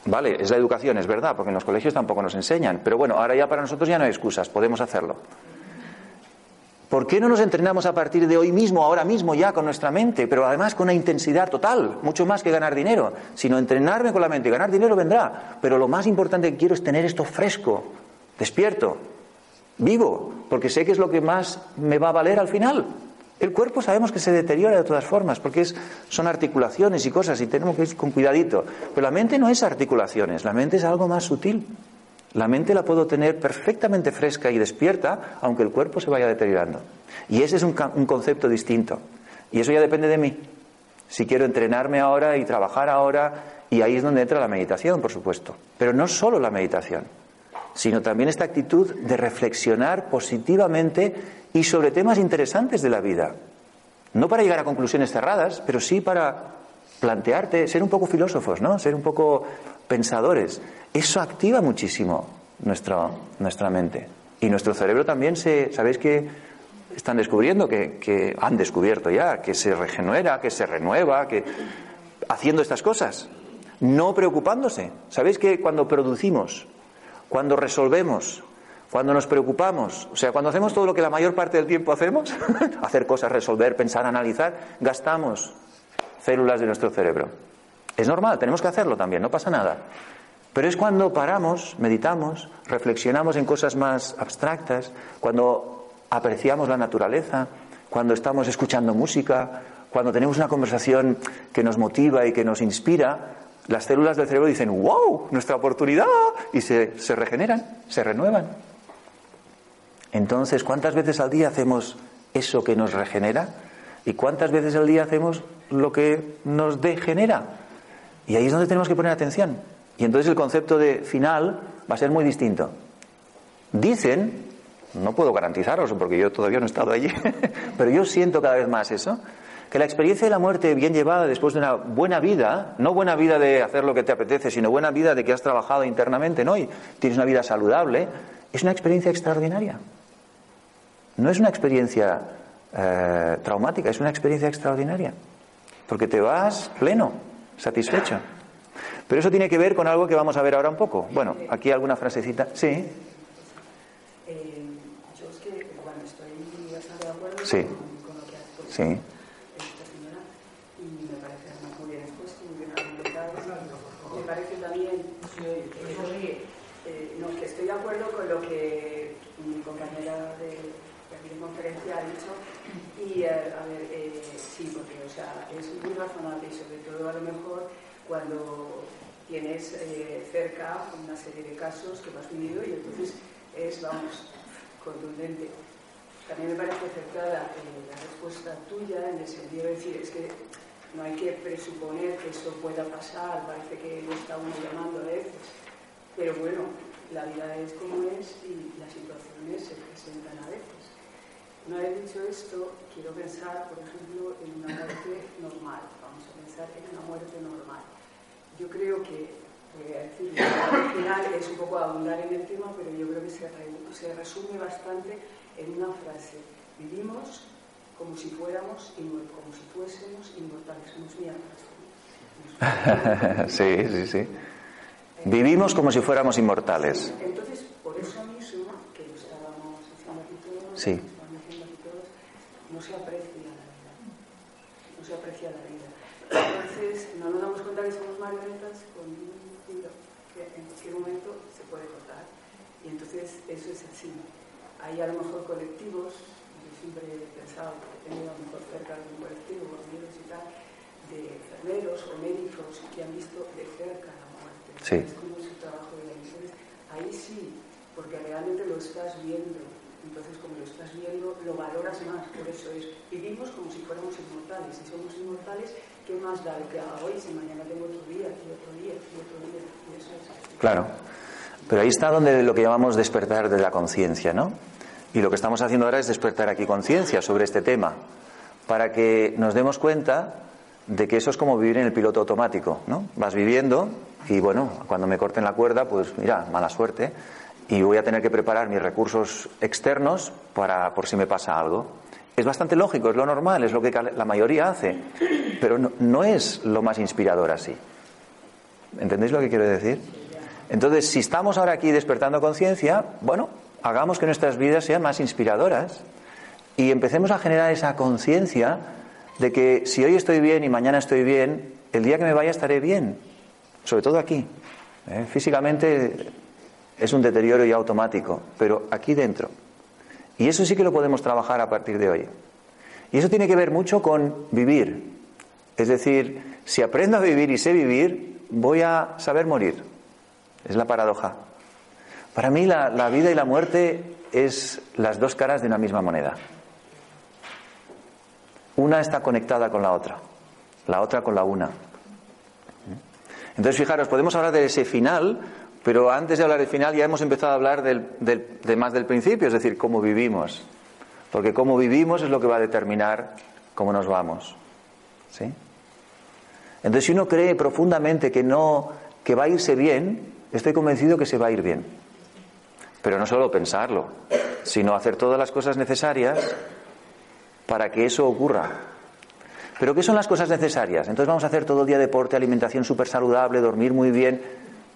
vale, es la educación, es verdad, porque en los colegios tampoco nos enseñan, pero bueno, ahora ya para nosotros ya no hay excusas, podemos hacerlo. ¿Por qué no nos entrenamos a partir de hoy mismo, ahora mismo ya con nuestra mente, pero además con una intensidad total, mucho más que ganar dinero, sino entrenarme con la mente ganar dinero vendrá, pero lo más importante que quiero es tener esto fresco, despierto, vivo, porque sé que es lo que más me va a valer al final. El cuerpo sabemos que se deteriora de todas formas, porque es, son articulaciones y cosas, y tenemos que ir con cuidadito. Pero la mente no es articulaciones, la mente es algo más sutil. La mente la puedo tener perfectamente fresca y despierta, aunque el cuerpo se vaya deteriorando. Y ese es un, un concepto distinto. Y eso ya depende de mí. Si quiero entrenarme ahora y trabajar ahora, y ahí es donde entra la meditación, por supuesto. Pero no solo la meditación, sino también esta actitud de reflexionar positivamente y sobre temas interesantes de la vida. No para llegar a conclusiones cerradas, pero sí para plantearte, ser un poco filósofos, ¿no? Ser un poco pensadores. Eso activa muchísimo nuestra, nuestra mente. Y nuestro cerebro también se, ¿sabéis que están descubriendo? Que, que han descubierto ya, que se regenera, que se renueva, que haciendo estas cosas. No preocupándose. ¿Sabéis que cuando producimos, cuando resolvemos, cuando nos preocupamos, o sea, cuando hacemos todo lo que la mayor parte del tiempo hacemos, hacer cosas, resolver, pensar, analizar, gastamos células de nuestro cerebro. Es normal, tenemos que hacerlo también, no pasa nada. Pero es cuando paramos, meditamos, reflexionamos en cosas más abstractas, cuando apreciamos la naturaleza, cuando estamos escuchando música, cuando tenemos una conversación que nos motiva y que nos inspira, las células del cerebro dicen, wow, nuestra oportunidad, y se, se regeneran, se renuevan. Entonces, ¿cuántas veces al día hacemos eso que nos regenera? ¿Y cuántas veces al día hacemos lo que nos degenera? Y ahí es donde tenemos que poner atención. Y entonces el concepto de final va a ser muy distinto. Dicen, no puedo garantizaroslo porque yo todavía no he estado allí, pero yo siento cada vez más eso, que la experiencia de la muerte bien llevada después de una buena vida, no buena vida de hacer lo que te apetece, sino buena vida de que has trabajado internamente, ¿no? Y tienes una vida saludable, es una experiencia extraordinaria. No es una experiencia eh, traumática, es una experiencia extraordinaria. Porque te vas pleno, satisfecho. Pero eso tiene que ver con algo que vamos a ver ahora un poco. Bueno, aquí alguna frasecita. Sí, Eh, yo es que bueno, estoy bastante de acuerdo Sí. con, con lo que ha puesto sí. esta señora y me parece además muy bien expuesto, muy bien argumentado. Me parece también, eh, eh, no, que estoy de acuerdo con lo que mi compañera de, de aquí de conferencia ha dicho y eh, a ver, eh, sí, porque o sea, es muy razonable y sobre todo a lo mejor cuando tienes eh, cerca una serie de casos que has vivido y entonces es, vamos, contundente. También me parece acertada eh, la respuesta tuya en el sentido de decir, es que no hay que presuponer que esto pueda pasar, parece que lo está uno llamando a veces, pero bueno, la vida es como es y las situaciones se presentan a veces. Una vez dicho esto, quiero pensar, por ejemplo, en una muerte normal. Vamos a pensar en una muerte normal. Yo creo que, voy a decir, al final es un poco abundar en el tema, pero yo creo que se, se resume bastante en una frase. Vivimos como si fuéramos, como si fuésemos inmortales. Somos sí, sí, sí. Vivimos como si fuéramos inmortales. Entonces, por eso mismo, que lo estábamos diciendo aquí todos, sí. No se aprecia la vida. No se aprecia la vida. Entonces, no nos damos cuenta que somos marionetas con un hilo que en cualquier momento se puede cortar. Y entonces, eso es así. Hay a lo mejor colectivos, yo siempre he pensado que he tenido a lo mejor cerca de un colectivo, amigos y tal, de enfermeros o médicos que han visto de cerca Sí. Es como su trabajo de la ahí sí, porque realmente lo estás viendo. Entonces, como lo estás viendo, lo valoras más. Por eso es, vivimos como si fuéramos inmortales. Si somos inmortales, ¿qué más da lo que haga hoy si mañana tengo otro día, y otro día, otro día? Claro. Pero ahí está donde lo que llamamos despertar de la conciencia, ¿no? Y lo que estamos haciendo ahora es despertar aquí conciencia sobre este tema, para que nos demos cuenta de que eso es como vivir en el piloto automático, ¿no? Vas viviendo y bueno, cuando me corten la cuerda, pues mira, mala suerte, y voy a tener que preparar mis recursos externos para por si me pasa algo. Es bastante lógico, es lo normal, es lo que la mayoría hace, pero no, es lo más inspirador así. ¿Entendéis lo que quiero decir? Entonces, si estamos ahora aquí despertando conciencia, bueno, hagamos que nuestras vidas sean más inspiradoras y empecemos a generar esa conciencia de que si hoy estoy bien y mañana estoy bien, el día que me vaya estaré bien sobre todo aquí. ¿eh? Físicamente es un deterioro ya automático, pero aquí dentro. Y eso sí que lo podemos trabajar a partir de hoy. Y eso tiene que ver mucho con vivir. Es decir, si aprendo a vivir y sé vivir, voy a saber morir. Es la paradoja. Para mí la, la vida y la muerte es las dos caras de una misma moneda. Una está conectada con la otra, la otra con la una. Entonces, fijaros, podemos hablar de ese final, pero antes de hablar del final ya hemos empezado a hablar del, de más del principio, es decir, cómo vivimos. Porque cómo vivimos es lo que va a determinar cómo nos vamos. ¿Sí? Entonces, si uno cree profundamente que no, que va a irse bien, estoy convencido que se va a ir bien. Pero no solo pensarlo, sino hacer todas las cosas necesarias para que eso ocurra. ¿Pero qué son las cosas necesarias? Entonces vamos a hacer todo el día deporte, alimentación súper saludable, dormir muy bien.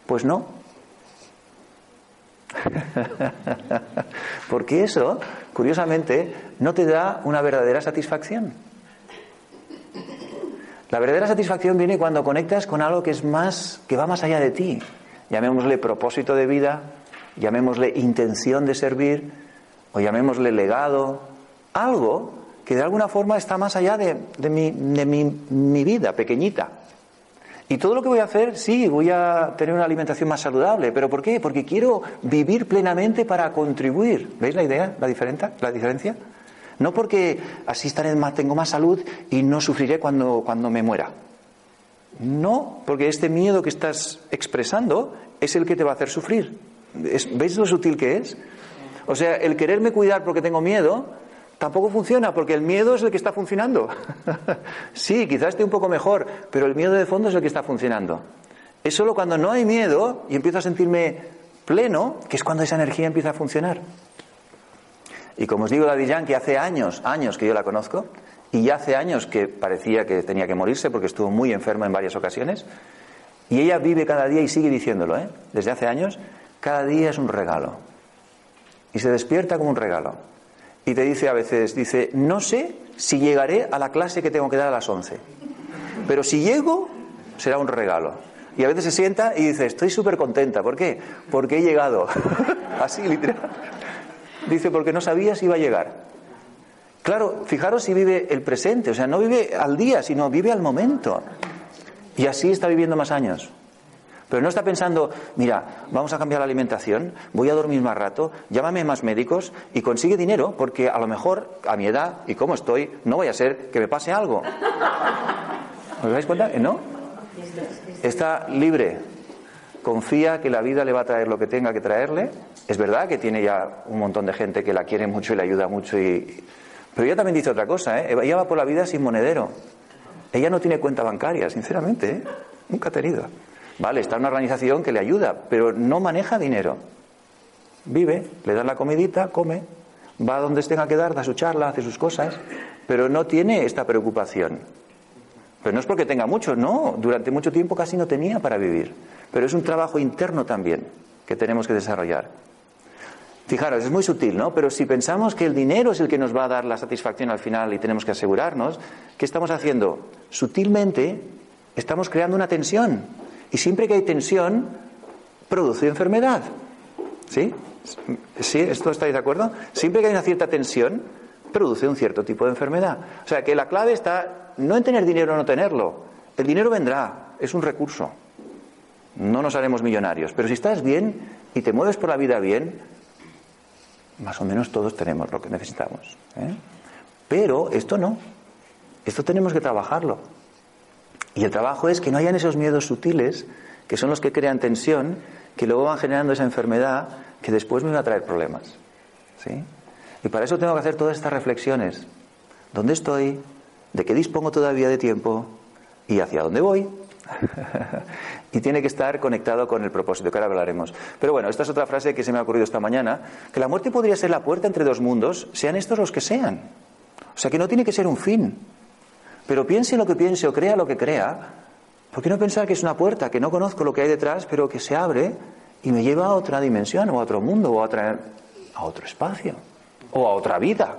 Pues no. Porque eso, curiosamente, no te da una verdadera satisfacción. La verdadera satisfacción viene cuando conectas con algo que es más, que va más allá de ti. Llamémosle propósito de vida, llamémosle intención de servir, o llamémosle legado, algo que de alguna forma está más allá de, mi, mi, vida pequeñita. Y todo lo que voy a hacer, sí, voy a tener una alimentación más saludable. ¿Pero por qué? Porque quiero vivir plenamente para contribuir. ¿Veis la idea, la, diferencia? la diferencia? No porque así estaré más, tengo más salud y no sufriré cuando, cuando me muera. No, porque este miedo que estás expresando es el que te va a hacer sufrir. ¿Veis lo sutil que es? O sea, el quererme cuidar porque tengo miedo Tampoco funciona porque el miedo es el que está funcionando. sí, quizás esté un poco mejor, pero el miedo de fondo es el que está funcionando. Es solo cuando no hay miedo y empiezo a sentirme pleno, que es cuando esa energía empieza a funcionar. Y como os digo, la Villan, que hace años, años que yo la conozco, y ya hace años que parecía que tenía que morirse porque estuvo muy enferma en varias ocasiones, y ella vive cada día y sigue diciéndolo, ¿eh? desde hace años, cada día es un regalo. Y se despierta como un regalo y te dice a veces, dice, no sé si llegaré a la clase que tengo que dar a las 11, pero si llego, será un regalo. Y a veces se sienta y dice, estoy súper contenta. ¿Por qué? Porque he llegado. Así, literal. Dice, porque no sabía si iba a llegar. Claro, fijaros si vive el presente, o sea, no vive al día, sino vive al momento. Y así está viviendo más años. Pero no está pensando, mira, vamos a cambiar la alimentación, voy a dormir más rato, llámame más médicos y consigue dinero, porque a lo mejor a mi edad y como estoy, no voy a ser que me pase algo. ¿Os dais cuenta? ¿No? Está libre. confía que la vida le va a traer lo que tenga que traerle. Es verdad que tiene ya un montón de gente que la quiere mucho y le ayuda mucho, y... pero ella también dice otra cosa, ¿eh? ella va por la vida sin monedero. Ella no tiene cuenta bancaria, sinceramente, ¿eh? nunca ha tenido. Vale, está una organización que le ayuda, pero no maneja dinero. Vive, le da la comidita, come, va a donde tenga que dar, da su charla, hace sus cosas, pero no tiene esta preocupación. Pero no es porque tenga mucho, no, durante mucho tiempo casi no tenía para vivir. Pero es un trabajo interno también que tenemos que desarrollar. Fijaros, es muy sutil, ¿no? Pero si pensamos que el dinero es el que nos va a dar la satisfacción al final y tenemos que asegurarnos, ¿qué estamos haciendo? Sutilmente estamos creando una tensión. Y siempre que hay tensión, produce enfermedad. ¿Sí? ¿Sí? ¿Esto estáis de acuerdo? Siempre que hay una cierta tensión, produce un cierto tipo de enfermedad. O sea que la clave está no en tener dinero o no tenerlo. El dinero vendrá, es un recurso. No nos haremos millonarios. Pero si estás bien y te mueves por la vida bien, más o menos todos tenemos lo que necesitamos. ¿eh? Pero esto no. Esto tenemos que trabajarlo. Y el trabajo es que no hayan esos miedos sutiles, que son los que crean tensión, que luego van generando esa enfermedad que después me va a traer problemas. ¿Sí? Y para eso tengo que hacer todas estas reflexiones. ¿Dónde estoy? ¿De qué dispongo todavía de tiempo? ¿Y hacia dónde voy? y tiene que estar conectado con el propósito, que ahora hablaremos. Pero bueno, esta es otra frase que se me ha ocurrido esta mañana, que la muerte podría ser la puerta entre dos mundos, sean estos los que sean. O sea, que no tiene que ser un fin. Pero piense lo que piense o crea lo que crea, ¿por qué no pensar que es una puerta, que no conozco lo que hay detrás, pero que se abre y me lleva a otra dimensión, o a otro mundo, o a, otra, otro espacio, o a otra vida?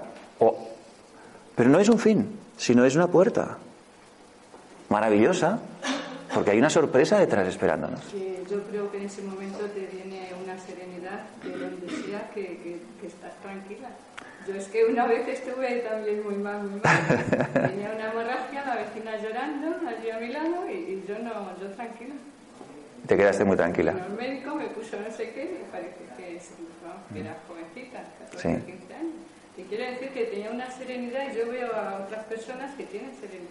Pero no es un fin, sino es una puerta maravillosa porque hay una sorpresa detrás esperándonos. yo creo que en ese momento te viene una serenidad de donde sea que, estás tranquila. Yo es que una vez estuve también muy mal, muy mal. Tenía una hemorragia, la vecina llorando allí a mi lado y, yo no, yo tranquila. Te quedaste muy tranquila. el médico me puso no sé qué, y parece que, que era jovencita, 14 sí. 15 años. Y quiero decir que tenía una serenidad y yo veo a otras personas que tienen serenidad.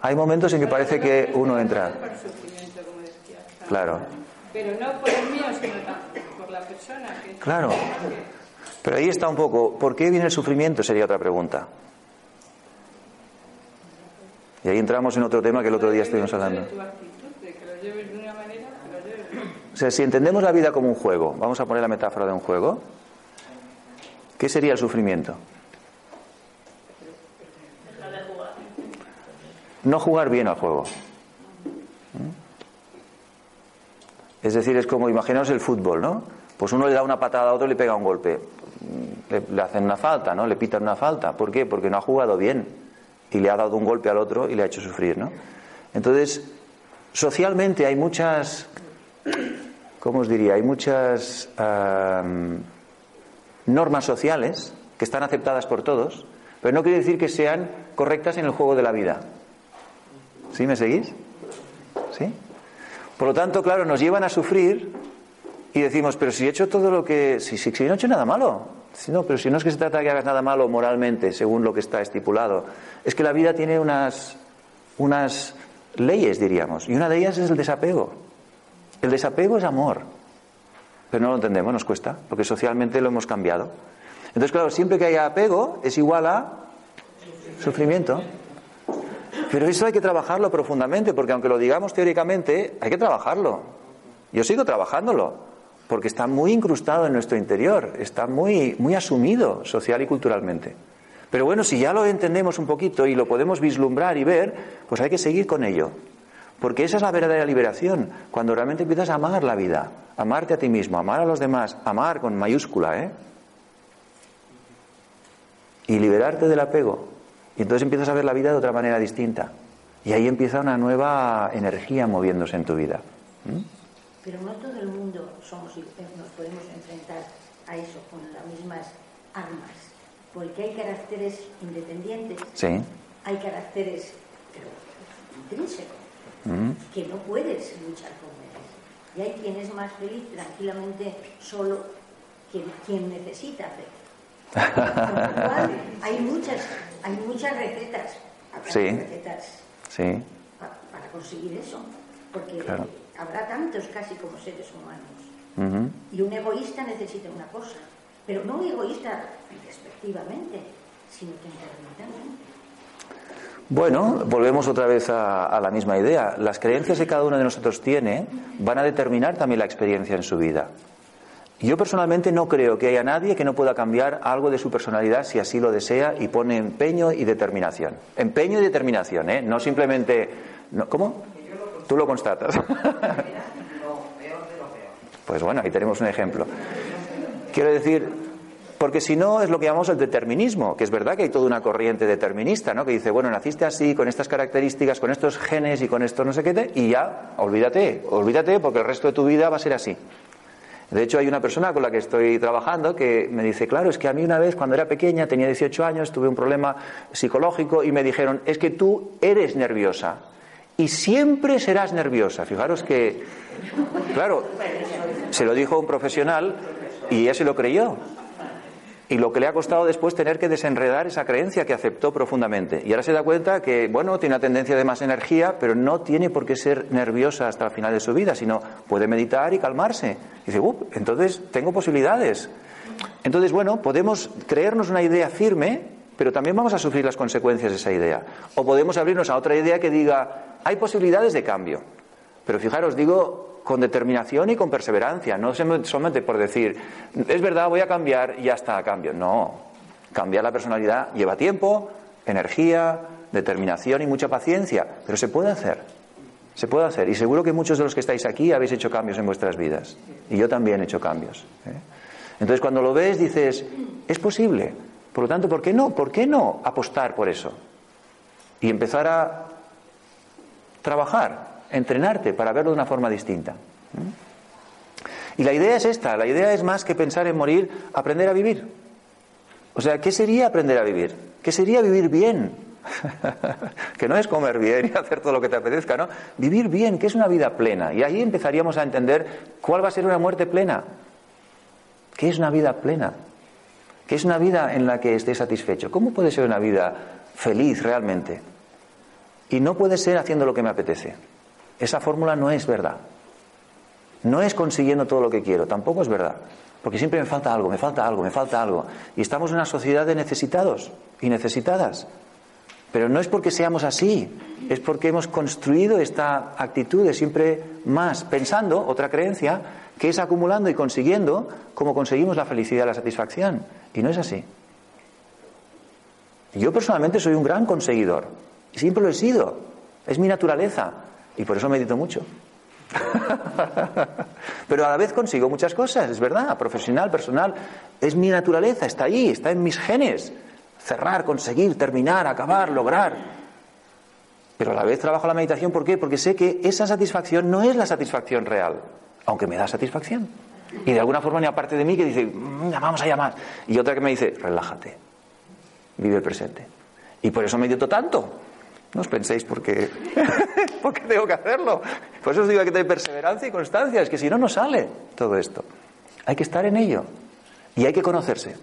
Hay momentos en que parece que uno entra. Claro. Pero no por el mío, sino por la persona. Que claro. Pero ahí está un poco. ¿Por qué viene el sufrimiento? Sería otra pregunta. Y ahí entramos en otro tema que el otro día estuvimos hablando. O sea, si entendemos la vida como un juego, vamos a poner la metáfora de un juego, ¿qué sería el sufrimiento? no jugar bien al juego. ¿Mm? Es decir, es como, imaginaos el fútbol, ¿no? Pues uno le da una patada a otro y le pega un golpe. Le, hacen una falta, ¿no? Le pitan una falta. ¿Por qué? Porque no ha jugado bien y le ha dado un golpe al otro y le ha hecho sufrir, ¿no? Entonces, socialmente hay muchas, ¿cómo os diría? Hay muchas normas sociales que están aceptadas por todos, pero no quiere decir que sean correctas en el juego de la vida. ¿Sí me seguís? ¿Sí? Por lo tanto, claro, nos llevan a sufrir y decimos, pero si he hecho todo lo que... Si, si, no he hecho nada malo. Si no, pero si no es que se trata de que hagas nada malo moralmente, según lo que está estipulado. Es que la vida tiene unas, unas leyes, diríamos, y una de ellas es el desapego. El desapego es amor. Pero no lo entendemos, nos cuesta, porque socialmente lo hemos cambiado. Entonces, claro, siempre que haya apego es igual a sufrimiento. Pero eso hay que trabajarlo profundamente, porque aunque lo digamos teóricamente, hay que trabajarlo. Yo sigo trabajándolo, porque está muy incrustado en nuestro interior, está muy, muy asumido social y culturalmente. Pero bueno, si ya lo entendemos un poquito y lo podemos vislumbrar y ver, pues hay que seguir con ello. Porque esa es la verdadera liberación, cuando realmente empiezas a amar la vida, amarte a ti mismo, amar a los demás, amar con mayúscula, ¿eh? Y liberarte del apego. Y entonces empiezas a ver la vida de otra manera distinta. Y ahí empieza una nueva energía moviéndose en tu vida. Pero no todo el mundo somos, eh, nos podemos enfrentar a eso con las mismas armas. Porque hay caracteres independientes, sí. hay caracteres intrínsecos, ¿Mm? que no puedes luchar con ellos. Y hay quien es más feliz tranquilamente solo que quien necesita afecto hay muchas, hay muchas recetas, sí. recetas sí. para, conseguir eso. Porque Claro. habrá tantos casi como seres humanos. Y un egoísta necesita una cosa, pero no un egoísta despectivamente, sino temperamentalmente. Bueno, volvemos otra vez a, a la misma idea. Las creencias que cada uno de nosotros tiene van a determinar también la experiencia en su vida. Yo personalmente no creo que haya nadie que no pueda cambiar algo de su personalidad si así lo desea y pone empeño y determinación. Empeño y determinación, ¿eh? No simplemente... no- ¿Cómo? Tú lo constatas. Pues bueno, ahí tenemos un ejemplo. Quiero decir, porque si no es lo que llamamos el determinismo, que es verdad que hay toda una corriente determinista, ¿no? Que dice, bueno, naciste así, con estas características, con estos genes y con esto no sé qué, te- y ya, olvídate, olvídate porque el resto de tu vida va a ser así. De hecho, hay una persona con la que estoy trabajando que me dice, claro, es que a mí una vez cuando era pequeña, tenía 18 años, tuve un problema psicológico y me dijeron, es que tú eres nerviosa y siempre serás nerviosa. Fijaros que, claro, se lo dijo un profesional y ella se lo creyó. Y lo que le ha costado después tener que desenredar esa creencia que aceptó profundamente. Y ahora se da cuenta que, bueno, tiene una tendencia de más energía, pero no tiene por qué ser nerviosa hasta el final de su vida, sino puede meditar y calmarse. Dice, "Uh, entonces tengo posibilidades. Entonces, bueno, podemos creernos una idea firme, pero también vamos a sufrir las consecuencias de esa idea. O podemos abrirnos a otra idea que diga, hay posibilidades de cambio. Pero fijaros, digo con determinación y con perseverancia, no solamente por decir, es verdad, voy a cambiar y ya está, cambio. No, cambiar la personalidad lleva tiempo, energía, determinación y mucha paciencia, pero se puede hacer. Se puede hacer. Y seguro que muchos de los que estáis aquí habéis hecho cambios en vuestras vidas. Y yo también he hecho cambios. ¿eh? Entonces, cuando lo ves, dices, es posible. Por lo tanto, ¿por qué no? ¿Por qué no apostar por eso? Y empezar a trabajar, entrenarte para verlo de una forma distinta. Y la idea es esta, la idea es más que pensar en morir, aprender a vivir. O sea, ¿qué sería aprender a vivir? ¿Qué sería vivir bien? que no es comer bien y hacer todo lo que te apetezca, ¿no? Vivir bien, que es una vida plena. Y ahí empezaríamos a entender cuál va a ser una muerte plena. ¿Qué es una vida plena? ¿Qué es una vida en la que esté satisfecho? ¿Cómo puede ser una vida feliz realmente? Y no puede ser haciendo lo que me apetece. Esa fórmula no es verdad. No es consiguiendo todo lo que quiero, tampoco es verdad. Porque siempre me falta algo, me falta algo, me falta algo. Y estamos en una sociedad de necesitados y necesitadas. Pero no es porque seamos así, es porque hemos construido esta actitud de siempre más, pensando, otra creencia, que es acumulando y consiguiendo como conseguimos la felicidad la satisfacción. Y no es así. Yo personalmente soy un gran conseguidor. Siempre lo he sido. Es mi naturaleza. Y por eso medito mucho. Pero a la vez consigo muchas cosas, es verdad, profesional, personal. Es mi naturaleza, está ahí, está en mis genes. Cerrar, conseguir, terminar, acabar, lograr. Pero a la vez trabajo la meditación, ¿por qué? Porque sé que esa satisfacción no es la satisfacción real, aunque me da satisfacción. Y de alguna forma hay una parte de mí que dice, "Mm, vamos allá más. Y otra que me dice, relájate, vive el presente. Y por eso medito tanto. No os penséis porque, porque tengo que hacerlo. Por eso os digo que tener perseverancia y constancia. Es que si no, no sale todo esto. Hay que estar en ello. Y hay que conocerse.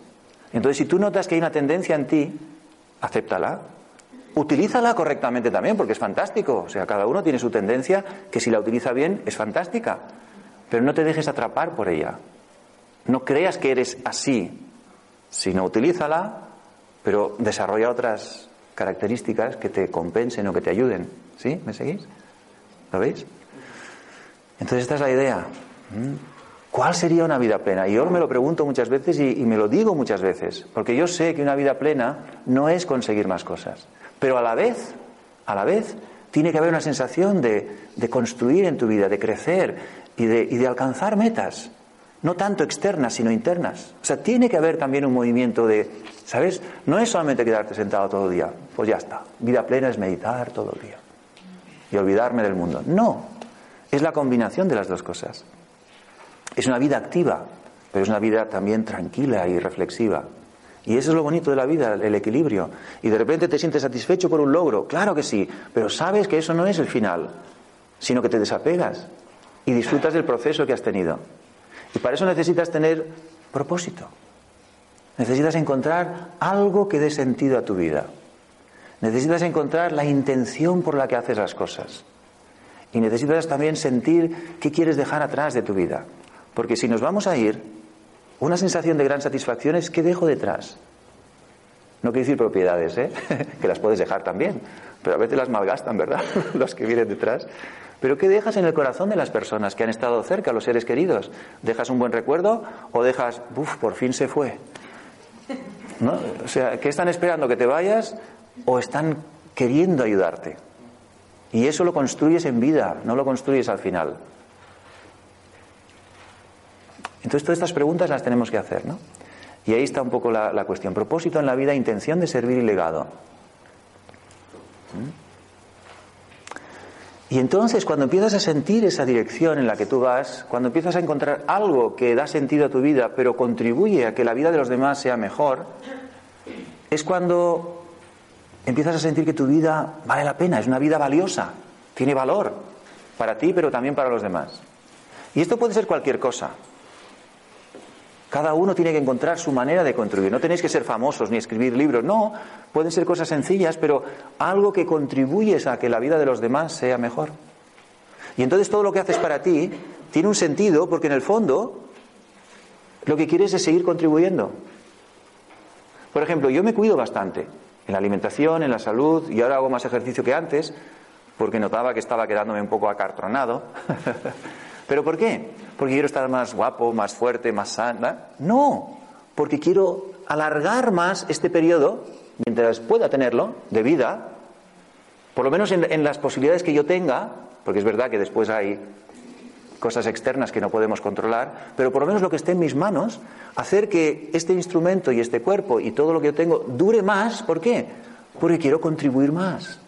Entonces, si tú notas que hay una tendencia en ti, acéptala. Utilízala correctamente también, porque es fantástico. O sea, cada uno tiene su tendencia, que si la utiliza bien, es fantástica. Pero no te dejes atrapar por ella. No creas que eres así, sino utilízala, pero desarrolla otras características que te compensen o que te ayuden. ¿Sí? ¿Me seguís? ¿Lo veis? Entonces esta es la idea. ¿Mm? ¿Cuál sería una vida plena? Y yo me lo pregunto muchas veces y, me lo digo muchas veces, porque yo sé que una vida plena no es conseguir más cosas, pero a la vez, a la vez, tiene que haber una sensación de, construir en tu vida, de crecer y de alcanzar metas, no tanto externas, sino internas. O sea, tiene que haber también un movimiento de, ¿sabes? No es solamente quedarte sentado todo el día, pues ya está. Vida plena es meditar todo el día y olvidarme del mundo. No, es la combinación de las dos cosas. Es una vida activa, pero es una vida también tranquila y reflexiva. Y eso es lo bonito de la vida, el equilibrio. Y de repente te sientes satisfecho por un logro, claro que sí, pero sabes que eso no es el final, sino que te desapegas y disfrutas del proceso que has tenido. Y para eso necesitas tener propósito. Necesitas encontrar algo que dé sentido a tu vida. Necesitas encontrar la intención por la que haces las cosas. Y necesitas también sentir qué quieres dejar atrás de tu vida. Porque si nos vamos a ir, una sensación de gran satisfacción es qué dejo detrás. No quiero decir propiedades, ¿eh? que las puedes dejar también, pero a veces las malgastan, ¿verdad? Los que vienen detrás. Pero ¿qué dejas en el corazón de las personas que han estado cerca, los seres queridos? ¿Dejas un buen recuerdo o dejas, uff, por fin se fue? ¿No? O sea, ¿qué están esperando? ¿Que te vayas o están queriendo ayudarte? Y eso lo construyes en vida, no lo construyes al final. Entonces todas estas preguntas las tenemos que hacer, ¿no? Y ahí está un poco la, la cuestión. Propósito en la vida, intención de servir y legado. ¿Mm? Y entonces cuando empiezas a sentir esa dirección en la que tú vas, cuando empiezas a encontrar algo que da sentido a tu vida, pero contribuye a que la vida de los demás sea mejor, es cuando empiezas a sentir que tu vida vale la pena, es una vida valiosa, tiene valor para ti, pero también para los demás. Y esto puede ser cualquier cosa. Cada uno tiene que encontrar su manera de contribuir. No tenéis que ser famosos ni escribir libros. No, pueden ser cosas sencillas, pero algo que contribuyes a que la vida de los demás sea mejor. Y entonces todo lo que haces para ti tiene un sentido porque en el fondo lo que quieres es seguir contribuyendo. Por ejemplo, yo me cuido bastante en la alimentación, en la salud, y ahora hago más ejercicio que antes porque notaba que estaba quedándome un poco acartronado. ¿Pero por qué? Porque quiero estar más guapo, más fuerte, más sana. No, porque quiero alargar más este periodo, mientras pueda tenerlo, de vida, por lo menos en, en las posibilidades que yo tenga, porque es verdad que después hay cosas externas que no podemos controlar, pero por lo menos lo que esté en mis manos, hacer que este instrumento y este cuerpo y todo lo que yo tengo dure más. ¿Por qué? Porque quiero contribuir más.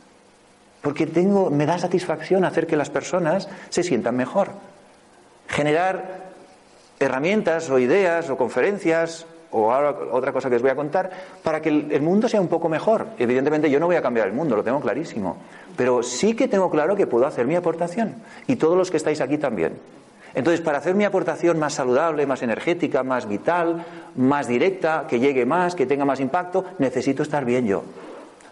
Porque tengo, me da satisfacción hacer que las personas se sientan mejor generar herramientas o ideas o conferencias o otra cosa que os voy a contar para que el mundo sea un poco mejor. Evidentemente yo no voy a cambiar el mundo, lo tengo clarísimo, pero sí que tengo claro que puedo hacer mi aportación y todos los que estáis aquí también. Entonces, para hacer mi aportación más saludable, más energética, más vital, más directa, que llegue más, que tenga más impacto, necesito estar bien yo.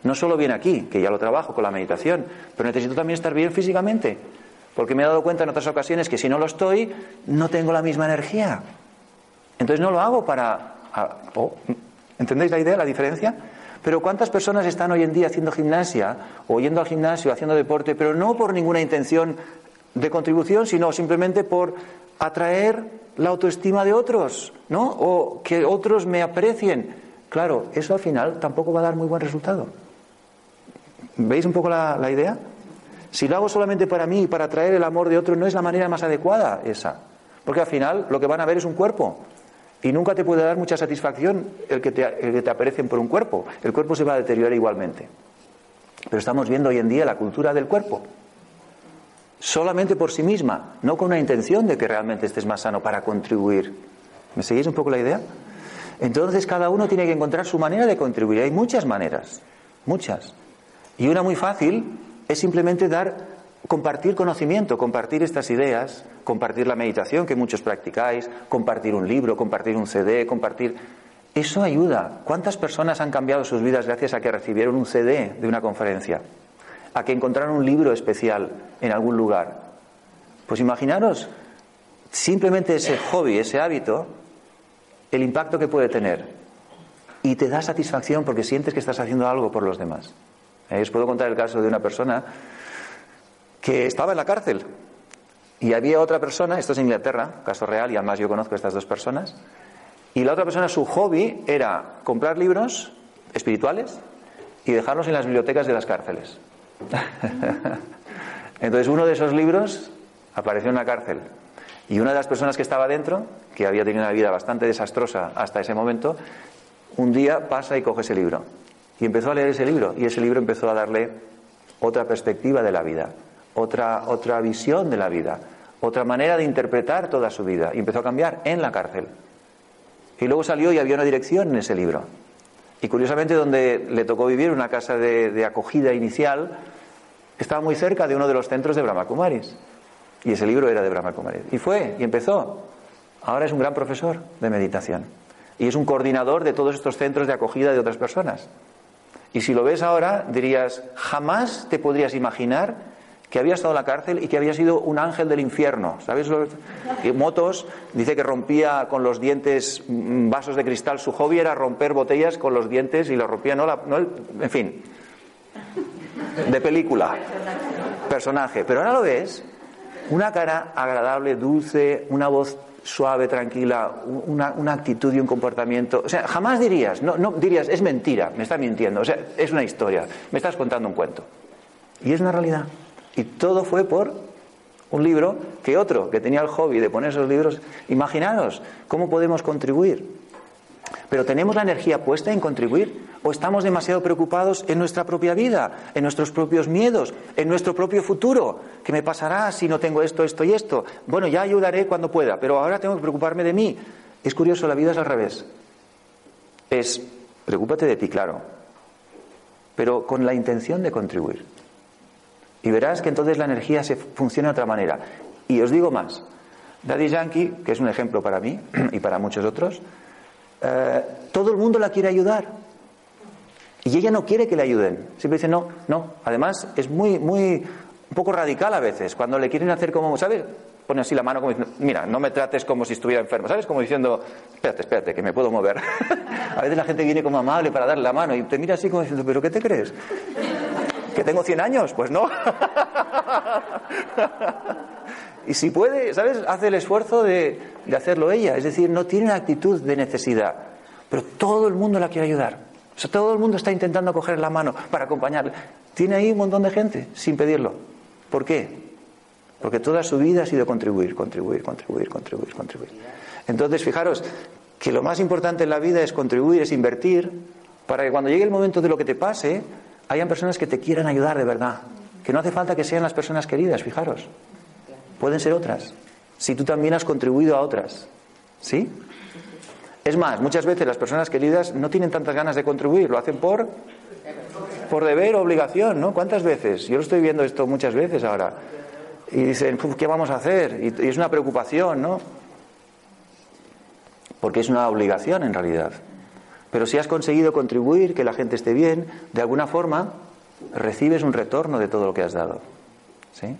No solo bien aquí, que ya lo trabajo con la meditación, pero necesito también estar bien físicamente, porque me he dado cuenta en otras ocasiones que si no lo estoy, no tengo la misma energía. Entonces no lo hago para... Oh, ¿Entendéis la idea, la diferencia? Pero ¿cuántas personas están hoy en día haciendo gimnasia o yendo al gimnasio, haciendo deporte, pero no por ninguna intención de contribución, sino simplemente por atraer la autoestima de otros, ¿no? O que otros me aprecien. Claro, eso al final tampoco va a dar muy buen resultado. ¿Veis un poco la, la idea? Si lo hago solamente para mí y para atraer el amor de otro, no es la manera más adecuada esa. Porque al final lo que van a ver es un cuerpo. Y nunca te puede dar mucha satisfacción el que, te, el que te aprecien por un cuerpo. El cuerpo se va a deteriorar igualmente. Pero estamos viendo hoy en día la cultura del cuerpo. Solamente por sí misma, no con una intención de que realmente estés más sano para contribuir. ¿Me seguís un poco la idea? Entonces cada uno tiene que encontrar su manera de contribuir. Hay muchas maneras, muchas. Y una muy fácil es simplemente dar, compartir conocimiento, compartir estas ideas, compartir la meditación que muchos practicáis, compartir un libro, compartir un CD, compartir... Eso ayuda. ¿Cuántas personas han cambiado sus vidas gracias a que recibieron un CD de una conferencia? A que encontraron un libro especial en algún lugar. Pues imaginaros simplemente ese hobby, ese hábito, el impacto que puede tener. Y te da satisfacción porque sientes que estás haciendo algo por los demás. Eh, os puedo contar el caso de una persona que estaba en la cárcel y había otra persona, esto es Inglaterra, caso real, y además yo conozco a estas dos personas, y la otra persona, su hobby era comprar libros espirituales y dejarlos en las bibliotecas de las cárceles. Entonces uno de esos libros apareció en la cárcel y una de las personas que estaba dentro, que había tenido una vida bastante desastrosa hasta ese momento, un día pasa y coge ese libro y empezó a leer ese libro y ese libro empezó a darle otra perspectiva de la vida, otra, otra visión de la vida, otra manera de interpretar toda su vida y empezó a cambiar en la cárcel. Y luego salió y había una dirección en ese libro. Y curiosamente donde le tocó vivir, una casa de, acogida inicial, estaba muy cerca de uno de los centros de Brahma Kumaris. Y ese libro era de Brahma Kumaris. Y fue, y empezó. Ahora es un gran profesor de meditación. Y es un coordinador de todos estos centros de acogida de otras personas. Y si lo ves ahora, dirías, jamás te podrías imaginar que había estado en la cárcel y que había sido un ángel del infierno. ¿Sabes? Que Motos dice que rompía con los dientes mm, vasos de cristal. Su hobby era romper botellas con los dientes y lo rompía, no, la, en fin, de película, personaje. Pero ahora lo ves, una cara agradable, dulce, una voz suave, tranquila, una, actitud y un comportamiento. O sea, jamás dirías, no, no dirías, es mentira, me está mintiendo. O sea, es una historia, me estás contando un cuento. Y es una realidad. Y todo fue por un libro que otro, que tenía el hobby de poner esos libros. Imaginaros cómo podemos contribuir. Pero ¿tenemos la energía puesta en contribuir? ¿O estamos demasiado preocupados en nuestra propia vida, en nuestros propios miedos, en nuestro propio futuro? ¿Qué me pasará si no tengo esto, esto y esto? Bueno, ya ayudaré cuando pueda, pero ahora tengo que preocuparme de mí. Es curioso, la vida es al revés. Es, preocúpate de ti, claro, pero con la intención de contribuir. Y verás que entonces la energía se funciona de otra manera. Y os digo más. Daddy Yankee, que es un ejemplo para mí y para muchos otros, eh, todo el mundo la quiere ayudar. Y ella no quiere que le ayuden. Siempre dice no, no. Además, es muy, muy, un poco radical a veces. Cuando le quieren hacer como, ¿sabes? Pone así la mano como diciendo, mira, no me trates como si estuviera enfermo. ¿Sabes? Como diciendo, espérate, espérate, que me puedo mover. a veces la gente viene como amable para darle la mano y te mira así como diciendo, ¿pero qué te crees? ¿Que tengo 100 años? Pues no. y si puede, ¿sabes? Hace el esfuerzo de, de hacerlo ella. Es decir, no tiene una actitud de necesidad. Pero todo el mundo la quiere ayudar. Todo el mundo está intentando coger la mano para acompañarle. Tiene ahí un montón de gente sin pedirlo. ¿Por qué? Porque toda su vida ha sido contribuir, contribuir, contribuir, contribuir, contribuir. Entonces, fijaros que lo más importante en la vida es contribuir, es invertir, para que cuando llegue el momento de lo que te pase, hayan personas que te quieran ayudar de verdad. Que no hace falta que sean las personas queridas, fijaros. Pueden ser otras. Si tú también has contribuido a otras. ¿Sí? Es más, muchas veces las personas queridas no tienen tantas ganas de contribuir, lo hacen por por deber o obligación, ¿no? ¿Cuántas veces? Yo lo estoy viendo esto muchas veces ahora. Y dicen, "Uf, ¿qué vamos a hacer? Y, y es una preocupación, ¿no? Porque es una obligación en realidad. Pero si has conseguido contribuir, que la gente esté bien, de alguna forma recibes un retorno de todo lo que has dado. ¿Sí?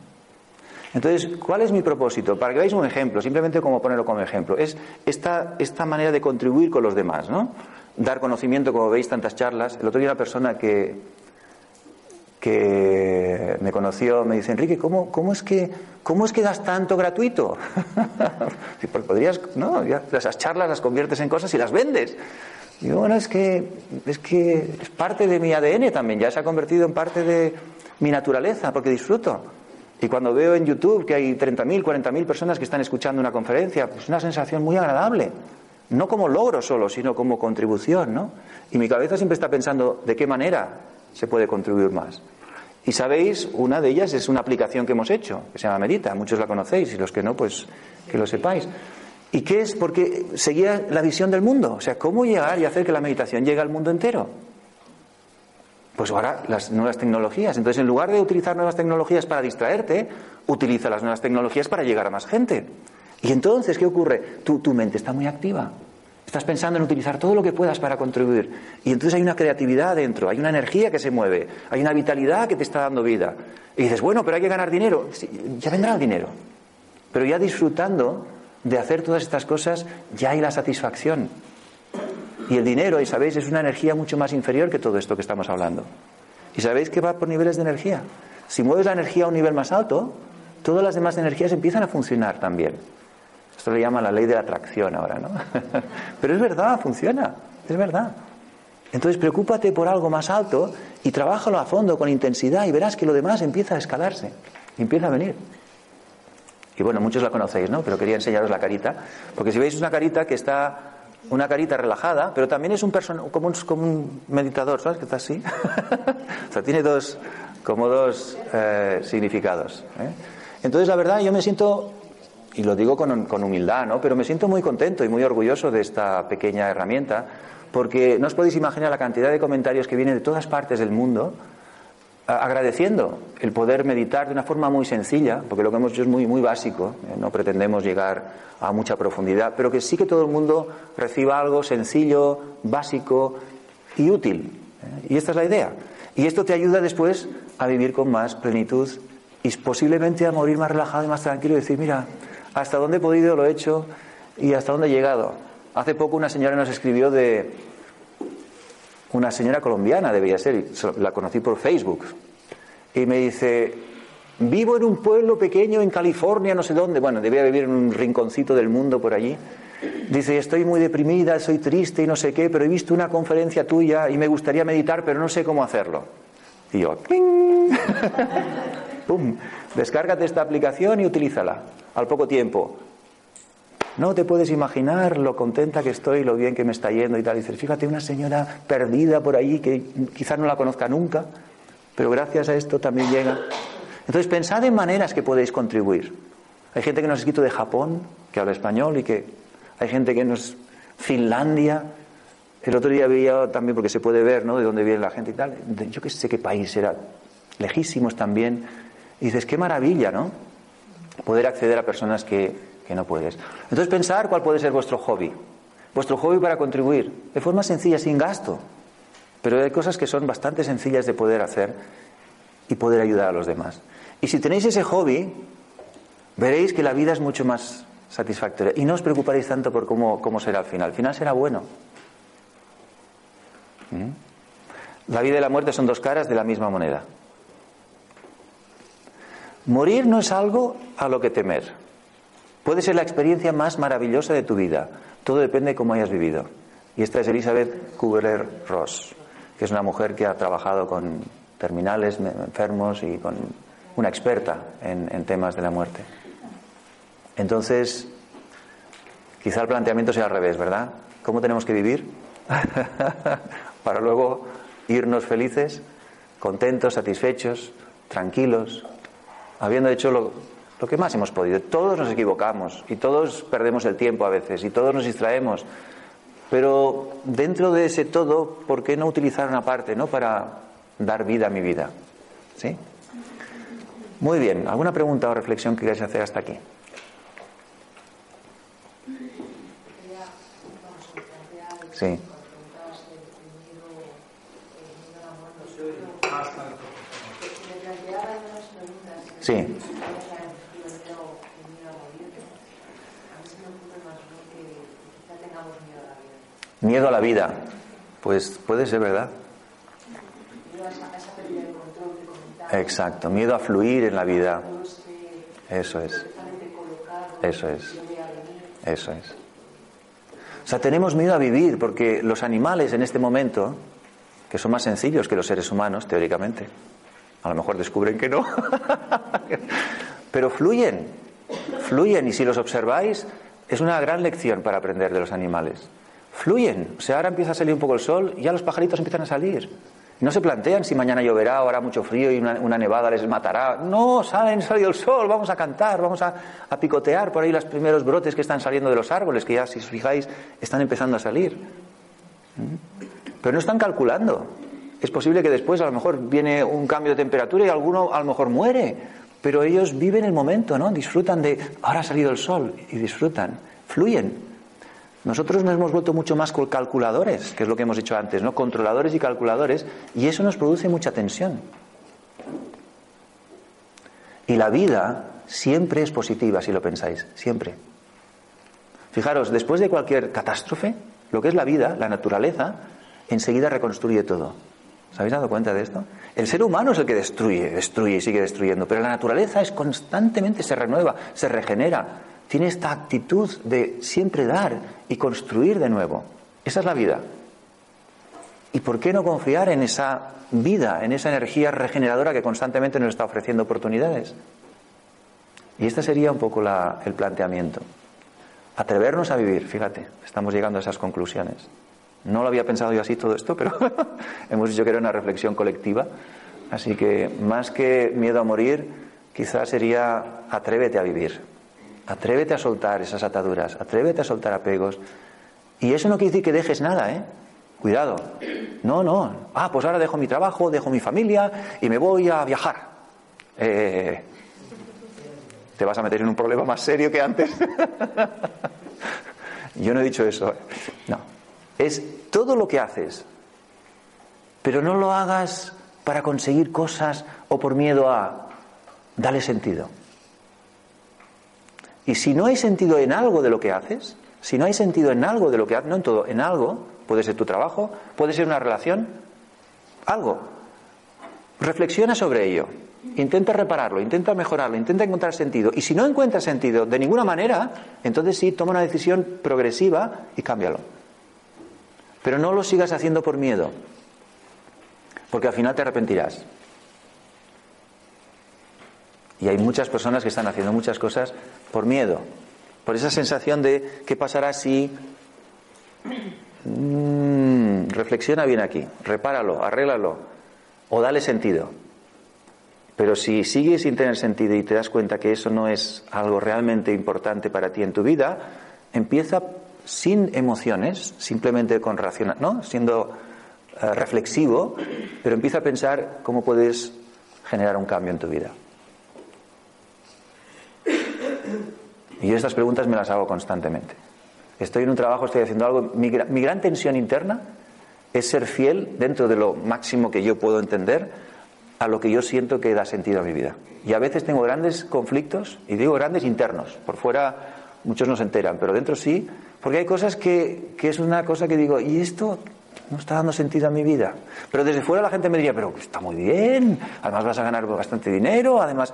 Entonces, ¿cuál es mi propósito? Para que veáis un ejemplo, simplemente como ponerlo como ejemplo, es esta, esta manera de contribuir con los demás, ¿no? Dar conocimiento, como veis, tantas charlas. El otro día una persona que, que me conoció me dice, Enrique, ¿cómo, cómo, es, que, cómo es que das tanto gratuito? Pues podrías, no, esas charlas las conviertes en cosas y las vendes. Digo, bueno, es que, es que es parte de mi ADN también, ya se ha convertido en parte de mi naturaleza, porque disfruto. Y cuando veo en YouTube que hay 30.000, 40.000 personas que están escuchando una conferencia, pues es una sensación muy agradable. No como logro solo, sino como contribución, ¿no? Y mi cabeza siempre está pensando de qué manera se puede contribuir más. Y sabéis, una de ellas es una aplicación que hemos hecho, que se llama Medita, muchos la conocéis y los que no, pues que lo sepáis. ¿Y qué es? Porque seguía la visión del mundo, o sea, cómo llegar y hacer que la meditación llegue al mundo entero. Pues ahora las nuevas tecnologías. Entonces, en lugar de utilizar nuevas tecnologías para distraerte, utiliza las nuevas tecnologías para llegar a más gente. Y entonces, ¿qué ocurre? Tu, tu mente está muy activa. Estás pensando en utilizar todo lo que puedas para contribuir. Y entonces hay una creatividad dentro, hay una energía que se mueve, hay una vitalidad que te está dando vida. Y dices, bueno, pero hay que ganar dinero. Ya vendrá el dinero. Pero ya disfrutando de hacer todas estas cosas, ya hay la satisfacción. Y el dinero, y sabéis, es una energía mucho más inferior que todo esto que estamos hablando. Y sabéis que va por niveles de energía. Si mueves la energía a un nivel más alto, todas las demás energías empiezan a funcionar también. Esto le llama la ley de la atracción ahora, ¿no? Pero es verdad, funciona, es verdad. Entonces preocúpate por algo más alto y trabájalo a fondo con intensidad y verás que lo demás empieza a escalarse, empieza a venir. Y bueno, muchos la conocéis, ¿no? Pero quería enseñaros la carita, porque si veis una carita que está una carita relajada, pero también es un como un, como un meditador, ¿sabes? Que está así. o sea, tiene dos, como dos eh, significados. ¿eh? Entonces, la verdad, yo me siento, y lo digo con, con humildad, ¿no? Pero me siento muy contento y muy orgulloso de esta pequeña herramienta, porque no os podéis imaginar la cantidad de comentarios que vienen de todas partes del mundo agradeciendo el poder meditar de una forma muy sencilla, porque lo que hemos hecho es muy, muy básico, ¿eh? no pretendemos llegar a mucha profundidad, pero que sí que todo el mundo reciba algo sencillo, básico y útil. ¿eh? Y esta es la idea. Y esto te ayuda después a vivir con más plenitud y posiblemente a morir más relajado y más tranquilo y decir, mira, hasta dónde he podido lo he hecho y hasta dónde he llegado. Hace poco una señora nos escribió de una señora colombiana, debía ser, la conocí por Facebook, y me dice, vivo en un pueblo pequeño en California, no sé dónde, bueno, debía vivir en un rinconcito del mundo por allí. Dice, estoy muy deprimida, soy triste y no sé qué, pero he visto una conferencia tuya y me gustaría meditar, pero no sé cómo hacerlo. Y yo, ¡ping! ¡Pum! Descárgate esta aplicación y utilízala. Al poco tiempo, no te puedes imaginar lo contenta que estoy, lo bien que me está yendo y tal. Y dices, fíjate, una señora perdida por ahí que quizás no la conozca nunca, pero gracias a esto también llega. Entonces, pensad en maneras que podéis contribuir. Hay gente que nos ha escrito de Japón, que habla español, y que hay gente que nos. Finlandia. El otro día veía también, porque se puede ver, ¿no?, de dónde viene la gente y tal. Yo que sé qué país era. Lejísimos también. Y dices, qué maravilla, ¿no? Poder acceder a personas que, que no puedes. Entonces pensar cuál puede ser vuestro hobby. Vuestro hobby para contribuir, de forma sencilla, sin gasto. Pero hay cosas que son bastante sencillas de poder hacer y poder ayudar a los demás. Y si tenéis ese hobby, veréis que la vida es mucho más satisfactoria. Y no os preocuparéis tanto por cómo, cómo será el final. El final será bueno. ¿Mm? La vida y la muerte son dos caras de la misma moneda. Morir no es algo a lo que temer. Puede ser la experiencia más maravillosa de tu vida. Todo depende de cómo hayas vivido. Y esta es Elizabeth Kubler-Ross, que es una mujer que ha trabajado con terminales, enfermos y con una experta en, en temas de la muerte. Entonces, quizá el planteamiento sea al revés, ¿verdad? ¿Cómo tenemos que vivir? Para luego irnos felices, contentos, satisfechos, tranquilos, habiendo hecho lo, lo que más hemos podido. Todos nos equivocamos y todos perdemos el tiempo a veces y todos nos distraemos. Pero dentro de ese todo, ¿por qué no utilizar una parte, no, para dar vida a mi vida? ¿Sí? Muy bien. ¿Alguna pregunta o reflexión que queráis hacer hasta aquí? Sí. Sí. Miedo a la vida. Pues puede ser verdad. Exacto, miedo a fluir en la vida. Eso es. Eso es. Eso es. O sea, tenemos miedo a vivir porque los animales en este momento, que son más sencillos que los seres humanos, teóricamente, a lo mejor descubren que no, pero fluyen, fluyen y si los observáis es una gran lección para aprender de los animales fluyen. O sea, ahora empieza a salir un poco el sol y ya los pajaritos empiezan a salir. No se plantean si mañana lloverá o hará mucho frío y una, nevada les matará. No, salen, salido el sol, vamos a cantar, vamos a, picotear por ahí los primeros brotes que están saliendo de los árboles, que ya, si os fijáis, están empezando a salir. ¿Mm? Pero no están calculando. Es posible que después a lo mejor viene un cambio de temperatura y alguno a lo mejor muere. Pero ellos viven el momento, ¿no? Disfrutan de, ahora ha salido el sol y disfrutan, fluyen. Nosotros nos hemos vuelto mucho más calculadores, que es lo que hemos dicho antes, ¿no? Controladores y calculadores, y eso nos produce mucha tensión. Y la vida siempre es positiva, si lo pensáis, siempre. Fijaros, después de cualquier catástrofe, lo que es la vida, la naturaleza, enseguida reconstruye todo. ¿Os habéis dado cuenta de esto? El ser humano es el que destruye, destruye y sigue destruyendo, pero la naturaleza es constantemente se renueva, se regenera, tiene esta actitud de siempre dar y construir de nuevo. Esa es la vida. ¿Y por qué no confiar en esa vida, en esa energía regeneradora que constantemente nos está ofreciendo oportunidades? Y este sería un poco el planteamiento. Atrevernos a vivir, fíjate, estamos llegando a esas conclusiones. No lo había pensado yo así todo esto, pero hemos dicho que era una reflexión colectiva. Así que más que miedo a morir, quizás sería atrévete a vivir. Atrévete a soltar esas ataduras, atrévete a soltar apegos. Y eso no quiere decir que dejes nada, ¿eh? Cuidado. No, no. Ah, pues ahora dejo mi trabajo, dejo mi familia y me voy a viajar. Eh, te vas a meter en un problema más serio que antes. Yo no he dicho eso. ¿eh? No. Es todo lo que haces. Pero no lo hagas para conseguir cosas o por miedo a. Dale sentido. Y si no hay sentido en algo de lo que haces, si no hay sentido en algo de lo que haces, no en todo, en algo, puede ser tu trabajo, puede ser una relación, algo. Reflexiona sobre ello. Intenta repararlo, intenta mejorarlo, intenta encontrar sentido. Y si no encuentras sentido de ninguna manera, entonces sí, toma una decisión progresiva y cámbialo. Pero no lo sigas haciendo por miedo, porque al final te arrepentirás. Y hay muchas personas que están haciendo muchas cosas por miedo, por esa sensación de qué pasará si... Mm, reflexiona bien aquí, repáralo, arréglalo o dale sentido. Pero si sigues sin tener sentido y te das cuenta que eso no es algo realmente importante para ti en tu vida, empieza sin emociones, simplemente con racional, ¿no? Siendo eh, reflexivo, pero empieza a pensar cómo puedes generar un cambio en tu vida. Y yo estas preguntas me las hago constantemente. Estoy en un trabajo, estoy haciendo algo. Mi, mi, gran tensión interna es ser fiel dentro de lo máximo que yo puedo entender a lo que yo siento que da sentido a mi vida. Y a veces tengo grandes conflictos, y digo grandes internos. Por fuera muchos no se enteran, pero dentro sí, porque hay cosas que, que es una cosa que digo, ¿y esto no está dando sentido a mi vida? Pero desde fuera la gente me diría, pero está muy bien, además vas a ganar bastante dinero, además.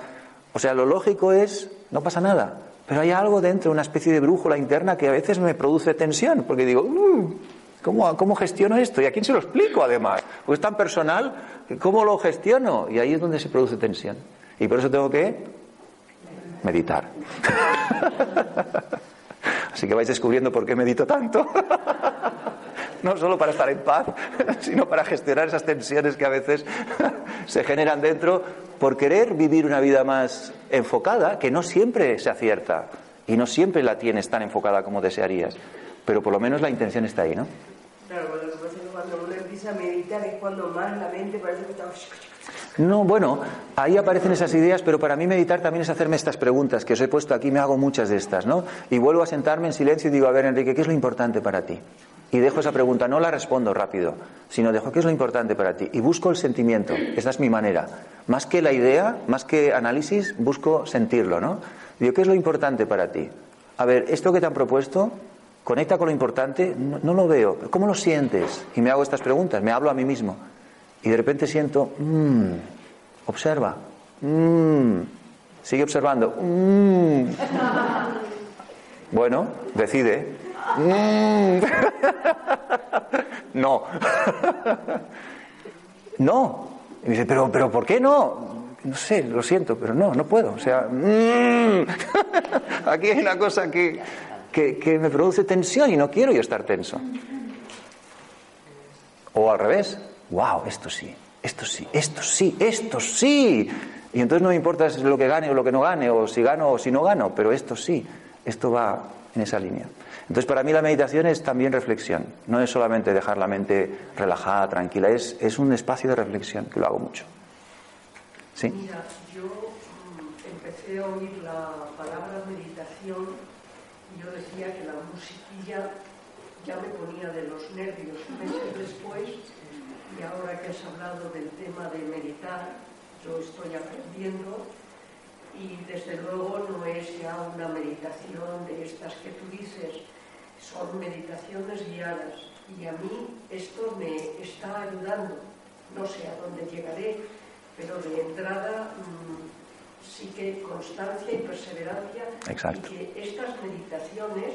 O sea, lo lógico es, no pasa nada. Pero hay algo dentro, una especie de brújula interna que a veces me produce tensión, porque digo, uh, ¿cómo, ¿cómo, gestiono esto? ¿Y a quién se lo explico además? Pues es tan personal, ¿cómo lo gestiono? Y ahí es donde se produce tensión. Y por eso tengo que meditar. Así que vais descubriendo por qué medito tanto. no solo para estar en paz, sino para gestionar esas tensiones que a veces se generan dentro por querer vivir una vida más enfocada, que no siempre se acierta y no siempre la tienes tan enfocada como desearías, pero por lo menos la intención está ahí, ¿no? Claro, cuando uno empieza a meditar es cuando más la mente parece que está... No, bueno, ahí aparecen esas ideas, pero para mí meditar también es hacerme estas preguntas que os he puesto aquí, me hago muchas de estas, ¿no? Y vuelvo a sentarme en silencio y digo, a ver, Enrique, ¿qué es lo importante para ti? Y dejo esa pregunta, no la respondo rápido, sino dejo qué es lo importante para ti. Y busco el sentimiento, esa es mi manera. Más que la idea, más que análisis, busco sentirlo, ¿no? Digo, ¿qué es lo importante para ti? A ver, esto que te han propuesto, conecta con lo importante, no, lo veo. ¿Cómo lo sientes? Y me hago estas preguntas, me hablo a mí mismo. Y de repente siento, mmm, observa, mmm, sigue observando, mmm. Bueno, decide. Mm. no. no. Y dice, pero, pero ¿por qué no? No sé, lo siento, pero no, no puedo. O sea, mm. aquí hay una cosa que, que, que me produce tensión y no quiero yo estar tenso. O al revés, wow, esto sí, esto sí, esto sí, esto sí. Y entonces no me importa si lo que gane o lo que no gane, o si gano o si no gano, pero esto sí, esto va en esa línea. Entonces, para mí la meditación es también reflexión, no es solamente dejar la mente relajada, tranquila, es, es un espacio de reflexión, que lo hago mucho. ¿Sí? Mira, yo mm, empecé a oír la palabra meditación y yo decía que la musiquilla ya me ponía de los nervios meses después y ahora que has hablado del tema de meditar, yo estoy aprendiendo y desde luego no es ya una meditación de estas que tú dices, son meditaciones guiadas y a mí esto me está ayudando. No sé a dónde llegaré, pero de entrada mmm, sí que constancia y perseverancia Exacto. y que estas meditaciones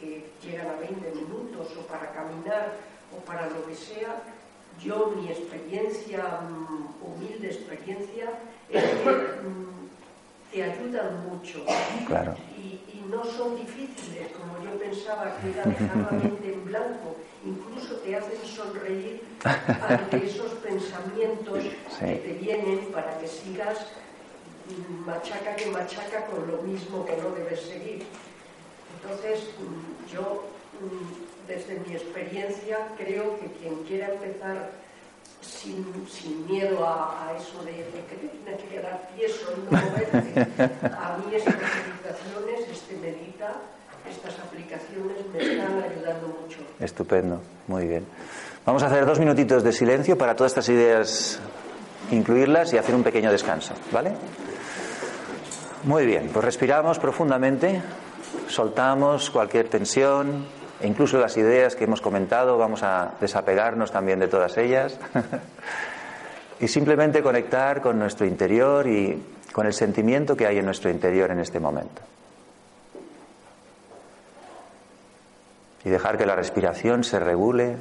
que llegan a 20 minutos o para caminar o para lo que sea, yo mi experiencia, mmm, humilde experiencia, es que mmm, te ayudan mucho. Claro. Y, y, no son difíciles, como yo pensaba que era dejar la mente en blanco. Incluso te hacen sonreír ante esos pensamientos Sí. que te vienen para que sigas mm, machaca que machaca con lo mismo que no debes seguir. Entonces, mm, yo, mm, desde mi experiencia, creo que quien quiera empezar sin, sin miedo a, a eso de, que te tiene que quedar tieso y no moverte. A mí estas meditaciones, este medita, estas aplicaciones me están ayudando mucho. Estupendo, muy bien. Vamos a hacer dos minutitos de silencio para todas estas ideas incluirlas y hacer un pequeño descanso, ¿vale? Muy bien, pues respiramos profundamente, soltamos cualquier tensión, incluso las ideas que hemos comentado, vamos a desapegarnos también de todas ellas y simplemente conectar con nuestro interior y con el sentimiento que hay en nuestro interior en este momento. Y dejar que la respiración se regule,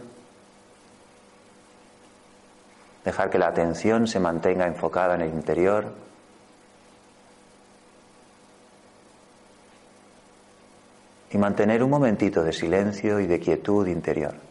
dejar que la atención se mantenga enfocada en el interior. Y mantener un momentito de silencio y de quietud interior.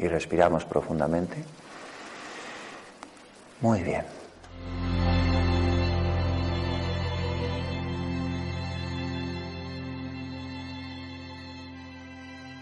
Y respiramos profundamente. Muy bien.